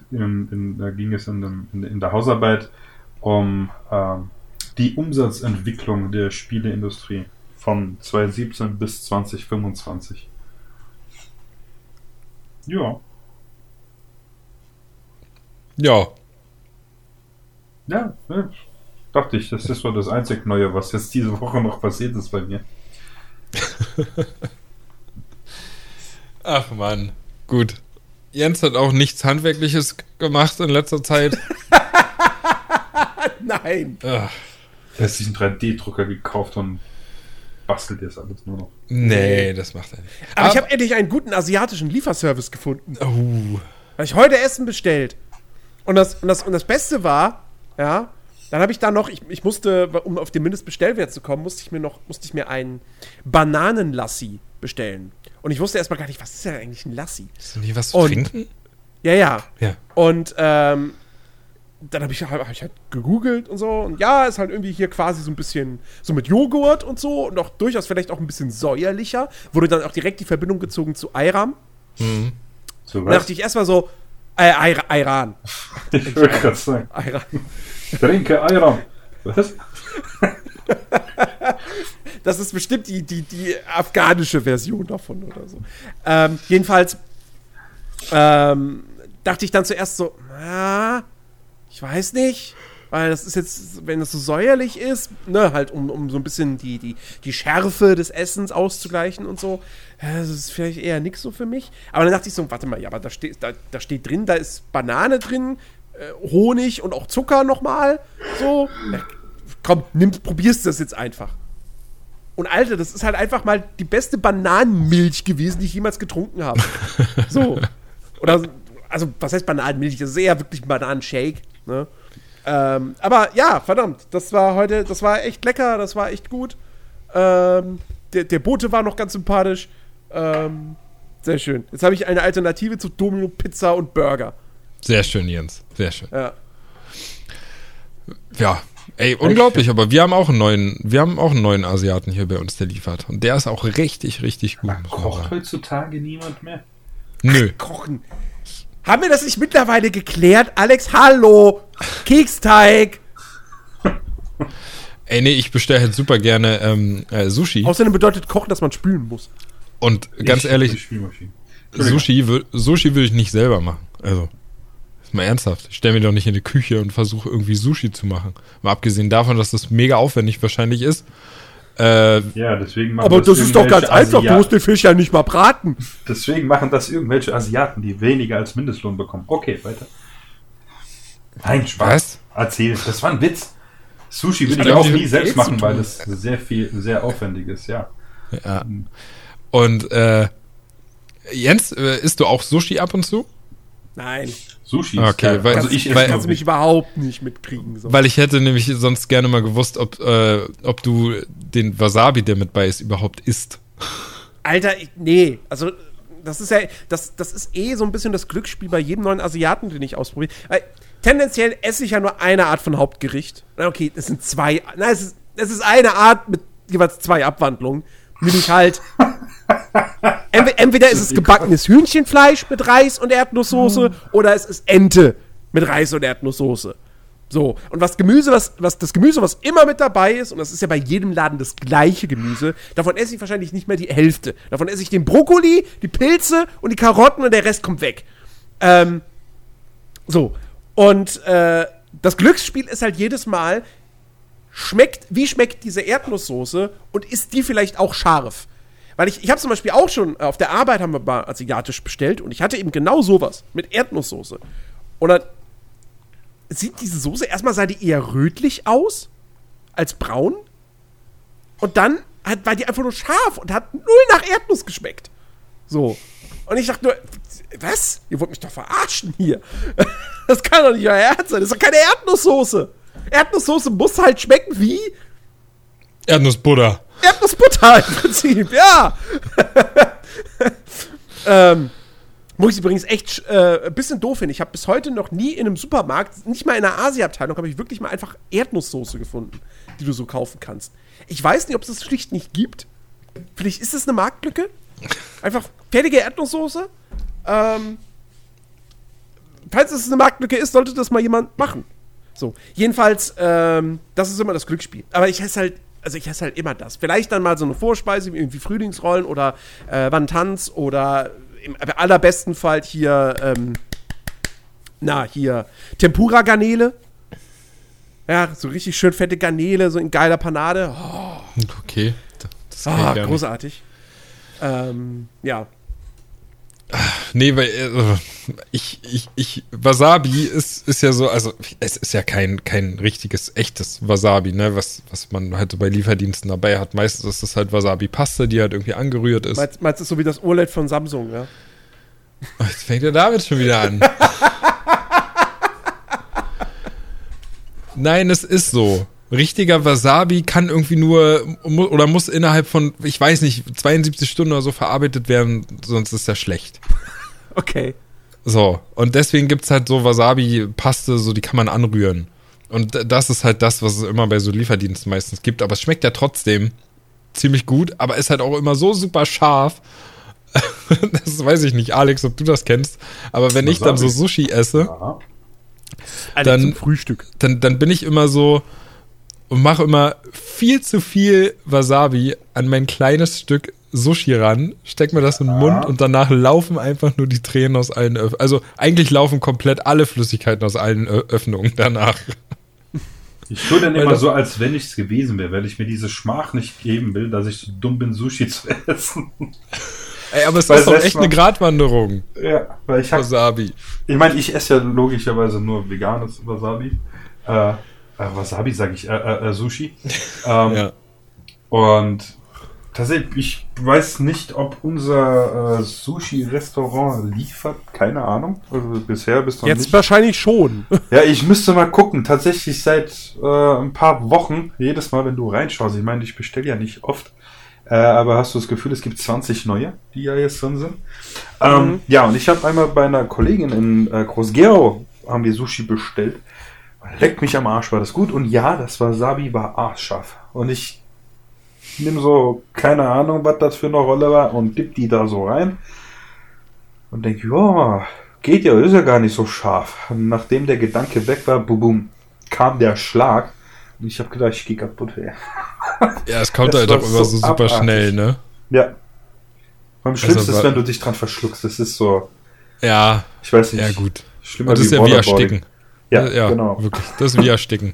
in, in, da ging es in, dem, in, in der Hausarbeit um ähm, die Umsatzentwicklung der Spieleindustrie von 2017 bis 2025. Ja. Ja. Ja, ja. Dachte ich, das ist so das einzig Neue, was jetzt diese Woche noch passiert ist bei mir. Ach man. Gut. Jens hat auch nichts Handwerkliches gemacht in letzter Zeit. Nein! Ach, Er hat sich einen 3D-Drucker gekauft und bastelt jetzt alles nur noch. nee, das macht er nicht. Aber ich habe endlich einen guten asiatischen Lieferservice gefunden. Oh. Habe ich heute Essen bestellt. Und das, und das, und das Beste war, ja, dann habe ich da noch, ich, ich musste, um auf den Mindestbestellwert zu kommen, musste ich mir noch, musste ich mir einen Bananenlassi bestellen. Und ich wusste erstmal gar nicht, was ist denn eigentlich ein Lassi? Ist das nicht was zu Und- trinken? Ja, ja. Ja. Und ähm, dann habe ich, hab ich halt gegoogelt und so. Und ja, ist halt irgendwie hier quasi so ein bisschen so mit Joghurt und so. Und auch durchaus vielleicht auch ein bisschen säuerlicher. Wurde dann auch direkt die Verbindung gezogen zu Ayram. Mhm. So Da dachte ich erstmal so, äh, Ayra- Ayran. Ich wollte gerade sagen. Ayran. Trinke Ayran. Was? Das ist bestimmt die, die, die afghanische Version davon oder so. Ähm, jedenfalls ähm, dachte ich dann zuerst so, ja, ich weiß nicht. Weil das ist jetzt, wenn es so säuerlich ist, ne, halt um, um so ein bisschen die, die, die Schärfe des Essens auszugleichen und so, das ist vielleicht eher nichts so für mich. Aber dann dachte ich so, warte mal, ja, aber da steht, da, da steht drin, da ist Banane drin, äh, Honig und auch Zucker nochmal. So, ja, komm, nimm, probierst das jetzt einfach. Und Alter, das ist halt einfach mal die beste Bananenmilch gewesen, die ich jemals getrunken habe. So. Oder, also, was heißt Bananenmilch? Das ist eher wirklich ein Bananenshake, ne? Ähm, aber ja, verdammt, das war heute, das war echt lecker, das war echt gut. Ähm, der, der Bote war noch ganz sympathisch. Ähm, sehr schön. Jetzt habe ich eine Alternative zu Domino Pizza und Burger. Sehr schön, Jens. Sehr schön. Ja. Ja, ey, unglaublich, aber wir haben auch einen neuen, wir haben auch einen neuen Asiaten hier bei uns, der liefert. Und der ist auch richtig, richtig gut. man Kocht heutzutage niemand mehr? Nö. Kochen. Haben wir das nicht mittlerweile geklärt? Alex, hallo! Keksteig! Ey, nee, ich bestelle halt super gerne ähm, äh, Sushi. Außerdem bedeutet Kochen, dass man spülen muss. Und ganz Ich- ehrlich. Sushi, Sushi würde ich nicht selber machen. Also, ist mal ernsthaft. Ich stelle mir doch nicht in die Küche und versuche irgendwie Sushi zu machen. Mal abgesehen davon, dass das mega aufwendig wahrscheinlich ist. Äh, Ja, deswegen machen Aber das ist doch ganz irgendwelche einfach, du Asiaten- musst den Fisch ja nicht mal braten. Deswegen machen das irgendwelche Asiaten, die weniger als Mindestlohn bekommen. Okay, weiter. Nein, Spaß. Erzähl, das war ein Witz. Sushi würde ich glaub, auch nie selbst machen, weil das sehr viel, sehr aufwendig ist, ja. ja. Und äh, Jens, äh, isst du auch Sushi ab und zu? Nein, Sushi Okay, weil- also ich weil- kannst du mich überhaupt nicht mitkriegen. So. Weil ich hätte nämlich sonst gerne mal gewusst, ob, äh, ob du den Wasabi, der mit bei ist, überhaupt isst. Alter, ich, nee, also das ist ja, das, das ist eh so ein bisschen das Glücksspiel bei jedem neuen Asiaten, den ich ausprobiere. Weil tendenziell esse ich ja nur eine Art von Hauptgericht. Okay, es sind zwei, nein, es ist, es ist eine Art mit jeweils zwei Abwandlungen. Nämlich halt, entweder, ist es gebackenes Hühnchenfleisch mit Reis und Erdnusssoße oder es ist Ente mit Reis und Erdnusssoße. So, und was Gemüse, was, was das Gemüse, was immer mit dabei ist, und das ist ja bei jedem Laden das gleiche Gemüse, davon esse ich wahrscheinlich nicht mehr die Hälfte. Davon esse ich den Brokkoli, die Pilze und die Karotten und der Rest kommt weg. Ähm, so, und äh, das Glücksspiel ist halt jedes Mal, schmeckt, wie schmeckt diese Erdnusssoße und ist die vielleicht auch scharf? Weil ich, ich habe zum Beispiel auch schon, äh, auf der Arbeit haben wir mal asiatisch bestellt und ich hatte eben genau sowas mit Erdnusssoße. Und dann sieht diese Soße, erstmal sah die eher rötlich aus als braun. Und dann hat, war die einfach nur scharf und hat null nach Erdnuss geschmeckt. So. Und ich dachte nur, was? Ihr wollt mich doch verarschen hier. Das kann doch nicht euer Ernst sein. Das ist doch keine Erdnusssoße. Erdnusssoße muss halt schmecken wie Erdnussbutter. Erdnussbutter im Prinzip, ja. ähm, muss ich übrigens echt äh, ein bisschen doof finden. Ich habe bis heute noch nie in einem Supermarkt, nicht mal in einer Asia-Abteilung, habe ich wirklich mal einfach Erdnusssoße gefunden, die du so kaufen kannst. Ich weiß nicht, ob es das schlicht nicht gibt. Vielleicht ist es eine Marktlücke. Einfach fertige Erdnusssoße. Ähm, falls es eine Marktlücke ist, sollte das mal jemand machen. So, jedenfalls, ähm, das ist immer das Glücksspiel. Aber ich esse halt, also ich esse halt immer das. Vielleicht dann mal so eine Vorspeise, wie irgendwie Frühlingsrollen oder äh, Wantans oder im allerbesten Fall hier, ähm, na, hier, Tempura-Garnele. Ja, so richtig schön fette Garnele, so in geiler Panade. Oh, Okay. Das ah, großartig. Ähm, ja. Nee, weil äh, ich, ich, ich, Wasabi ist, ist ja so, also es ist ja kein, kein richtiges, echtes Wasabi, ne, was, was man halt so bei Lieferdiensten dabei hat. Meistens ist das halt Wasabi-Paste, die halt irgendwie angerührt ist. Meinst, meinst du so wie das OLED von Samsung, ja? Jetzt fängt er damit schon wieder an. Nein, es ist so. Richtiger Wasabi kann irgendwie nur oder muss innerhalb von, ich weiß nicht, 72 Stunden oder so verarbeitet werden, sonst ist er schlecht. Okay. So, und deswegen gibt's halt so Wasabi-Paste, so die kann man anrühren. Und das ist halt das, was es immer bei so Lieferdiensten meistens gibt. Aber es schmeckt ja trotzdem ziemlich gut, aber ist halt auch immer so super scharf. das weiß ich nicht, Alex, ob du das kennst. Aber wenn ich dann so. Sushi esse, Aha. Dann- zum Frühstück. dann, dann bin ich immer so, und mache immer viel zu viel Wasabi an mein kleines Stück Sushi ran, steck mir das in den Mund und danach laufen einfach nur die Tränen aus allen Öffnungen. Also eigentlich laufen komplett alle Flüssigkeiten aus allen Ö Öffnungen danach. Ich tue dann immer so, als wenn ich es gewesen wäre, weil ich mir diese Schmach nicht geben will, dass ich so dumm bin, Sushi zu essen. Ey, aber es Weil ist doch echt war- eine Gratwanderung, ja, weil ich habe Wasabi. Ich meine, ich esse ja logischerweise nur veganes Wasabi. Äh, äh, Wasabi sage ich, äh, äh, äh, Sushi. Ähm, Ja. Und tatsächlich, ich weiß nicht, ob unser äh, Sushi-Restaurant liefert. Keine Ahnung. Also bisher bis noch Jetzt nicht. wahrscheinlich schon. Ja, ich müsste mal gucken. Tatsächlich seit äh, ein paar Wochen, jedes Mal, wenn du reinschaust, ich meine, ich bestelle ja nicht oft, äh, aber hast du das Gefühl, es gibt 20 neue, die ja jetzt drin sind? Ähm, Mhm. Ja, und ich habe einmal bei einer Kollegin in äh, Groß-Gerau haben wir Sushi bestellt. Leckt mich am Arsch, war das gut. Und ja, das Wasabi war arschscharf. Und ich nehme so, keine Ahnung, was das für eine Rolle war, und dipp die da so rein. Und denke, ja, geht ja, ist ja gar nicht so scharf. Und nachdem der Gedanke weg war, bum, bum, kam der Schlag. Und ich habe gedacht, ich gehe kaputt. Ey. Ja, es kommt Das halt auch immer so so super abartig. schnell, ne? Ja. Am schlimmsten wa- ist, wenn du dich dran verschluckst. Das ist so, Ja, ich weiß nicht. ja gut. Schlimmer Das ist ja wie. Ersticken. Ja, ja, genau. wirklich. Das ist wie Ersticken.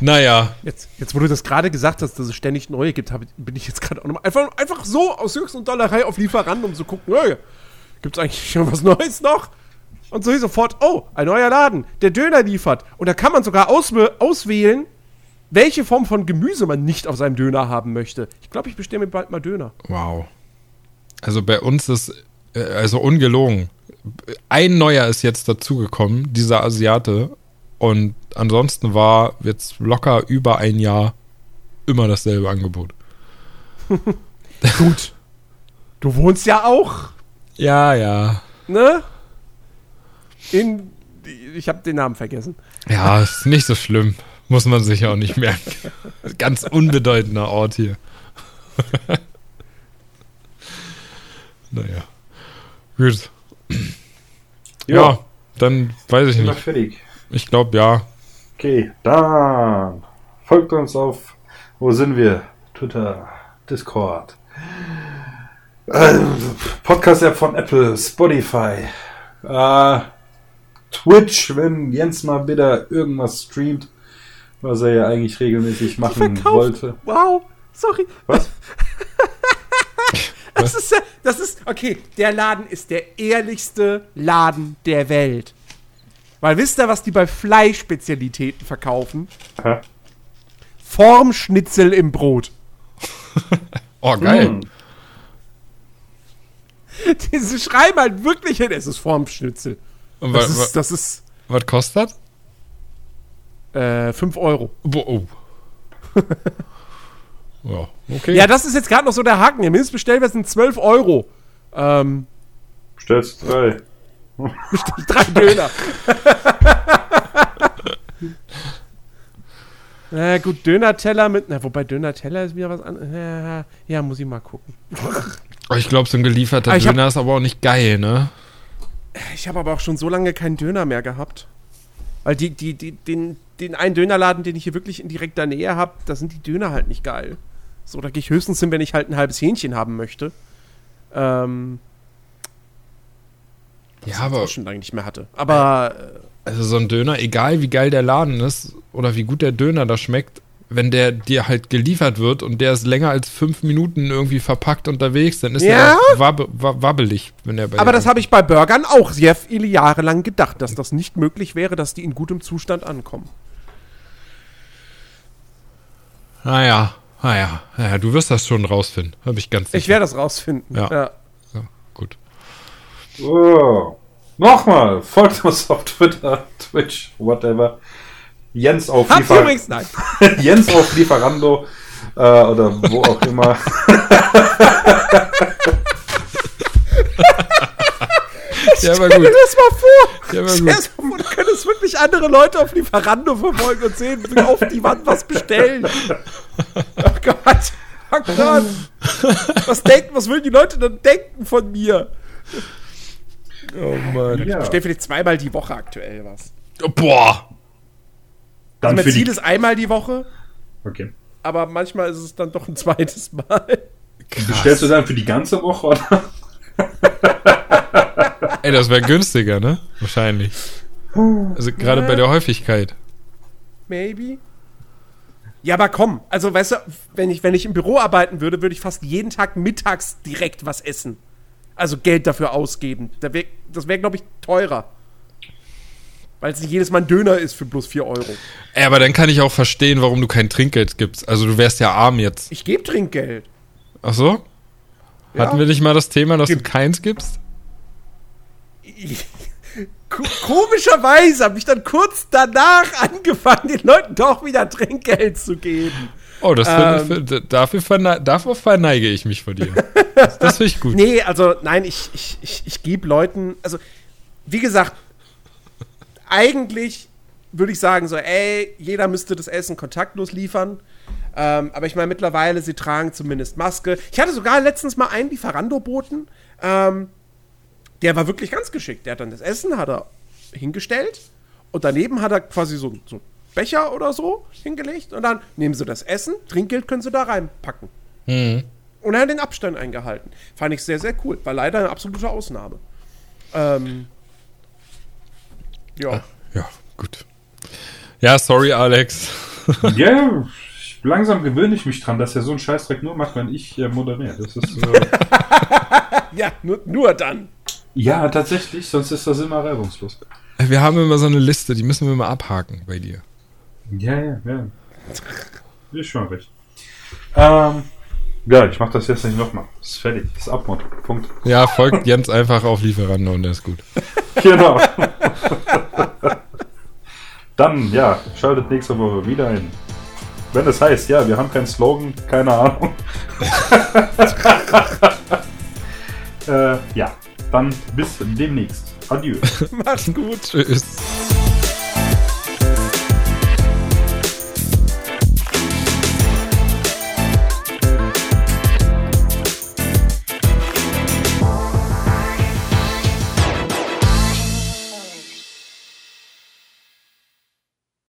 Naja, Jetzt, jetzt, wo du das gerade gesagt hast, dass es ständig neue gibt, hab, bin ich jetzt gerade auch nochmal einfach, einfach so aus Höchst und Dollerei auf Lieferant, um zu gucken, hey, gibt es eigentlich schon was Neues noch? Und so hier sofort, oh, ein neuer Laden, der Döner liefert. Und da kann man sogar auswäh- auswählen, welche Form von Gemüse man nicht auf seinem Döner haben möchte. Ich glaube, ich bestelle mir bald mal Döner. wow. Also bei uns ist, äh, also ungelogen, ein neuer ist jetzt dazugekommen, dieser Asiate. Und ansonsten war jetzt locker über ein Jahr immer dasselbe Angebot. Gut. Du wohnst ja auch, Ja, ja. ne? In, ich habe den Namen vergessen. Ja, ist nicht so schlimm. Muss man sich auch nicht merken. Ganz unbedeutender Ort hier. naja. Gut. Ja, dann weiß ich nicht. fertig. Ich glaube ja. Okay, dann folgt uns auf, wo sind wir? Twitter, Discord, äh, Podcast-App von Apple, Spotify, äh, Twitch, wenn Jens mal wieder irgendwas streamt, was er ja eigentlich regelmäßig machen wollte. Wow, sorry. Was? Das ist, ja- das ist, okay, der Laden ist der ehrlichste Laden der Welt. Weil wisst ihr, was die bei Fleischspezialitäten verkaufen? Hä? Formschnitzel im Brot. Oh, geil. Hm. Diese schreiben halt wirklich hin, es ist Formschnitzel. Und Das ist, das ist was kostet? äh, 5 Euro. Bo- Oh. ja, okay. Ja, das ist jetzt gerade noch so der Haken. Der Mindestbestellwert sind 12 Euro. Ähm, Stellst drei. drei Döner. Na gut, Döner-Teller mit. Na, wobei Döner-Teller ist wieder was anderes. Ja, ja, muss ich mal gucken. Ich glaube, so ein gelieferter Ah, ich hab- Döner ist aber auch nicht geil, ne? Ich habe aber auch schon so lange keinen Döner mehr gehabt. Weil die, die, die, den, den einen Dönerladen, den ich hier wirklich in direkter Nähe habe, da sind die Döner halt nicht geil. So, da gehe ich höchstens hin, wenn ich halt ein halbes Hähnchen haben möchte. Ähm, Ja, was aber ich schon lange nicht mehr hatte. Aber äh, also so ein Döner, egal wie geil der Laden ist oder wie gut der Döner da schmeckt, wenn der dir halt geliefert wird und der ist länger als fünf Minuten irgendwie verpackt unterwegs, dann ist Ja. der wabbe, wa- wabbelig, wenn der bei Aber das habe ich bei Burgern auch sehr viele Jahre lang gedacht, dass das nicht möglich wäre, dass die in gutem Zustand ankommen. Naja, naja, naja, du wirst das schon rausfinden, habe ich ganz sicher. Ich werde das rausfinden. Ja. Ja. Ja, gut. So. Nochmal, folgt uns auf Twitter, Twitch, whatever. Jens auf Hab's Liefer übrigens, nein. Jens auf Lieferando äh, oder wo auch immer. Ja, war Stell gut. dir das mal vor. Ja, Stell dir gut. das mal vor, du könntest wirklich andere Leute auf Lieferando verfolgen und sehen, wie auf die Wand was bestellen. Oh Gott. Oh Gott. Was denken, was würden die Leute dann denken von mir? Oh Mann. Ja. Ich bestell vielleicht zweimal die Woche aktuell was. Boah. Dann mein für Ziel ist einmal die Woche, Okay. aber manchmal ist es dann doch ein zweites Mal. Bestellst du dann für die ganze Woche oder? Ey, das wäre günstiger, ne? Wahrscheinlich. Also gerade bei der Häufigkeit. Maybe. Ja, aber komm, also weißt du, wenn ich, wenn ich im Büro arbeiten würde, würde ich fast jeden Tag mittags direkt was essen. Also Geld dafür ausgeben. Da wär, das wäre, glaube ich, teurer. Weil es nicht jedes Mal ein Döner ist für bloß 4 Euro. Ey, aber dann kann ich auch verstehen, warum du kein Trinkgeld gibst. Also du wärst ja arm jetzt. Ich gebe Trinkgeld. Ach so? Ja. Hatten wir nicht mal das Thema, dass Gibt- du keins gibst? Ko komischerweise habe ich dann kurz danach angefangen, den Leuten doch wieder Trinkgeld zu geben. Oh, das Ähm. find, dafür, verne dafür verneige ich mich vor dir. Das, das finde ich gut. Nee, also nein, ich, ich, ich, ich gebe Leuten, also wie gesagt, eigentlich würde ich sagen so, ey, jeder müsste das Essen kontaktlos liefern. Ähm, aber ich meine, mittlerweile, sie tragen zumindest Maske. Ich hatte sogar letztens mal einen Lieferando-Boten, ähm, der war wirklich ganz geschickt. Der hat dann das Essen, hat er hingestellt und daneben hat er quasi so, so einen Becher oder so hingelegt und dann nehmen sie das Essen, Trinkgeld können sie da reinpacken. Mhm. Und er hat den Abstand eingehalten. Fand ich sehr, sehr cool. War leider eine absolute Ausnahme. Ähm, ja. Ja, gut. Ja, sorry, Alex. Ja, ich- langsam gewöhne ich mich dran, dass er so einen Scheißdreck nur macht, wenn ich äh, moderiere. Das ist. Äh, Ja, nur, nur dann. Ja, tatsächlich, sonst ist das immer reibungslos. Wir haben immer so eine Liste, die müssen wir mal abhaken bei dir. Ja, ja, ja. Ist schon recht. Ähm, ja, ich mach das jetzt nicht nochmal. Ist fertig. Ist Abmord. Punkt. Ja, folgt Jens einfach auf Lieferando und der ist gut. Genau. Dann, ja, schaltet nächste Woche wieder ein. Wenn es heißt, ja, wir haben keinen Slogan, keine Ahnung. äh, ja, dann bis demnächst. Adieu. Mach's gut. Tschüss.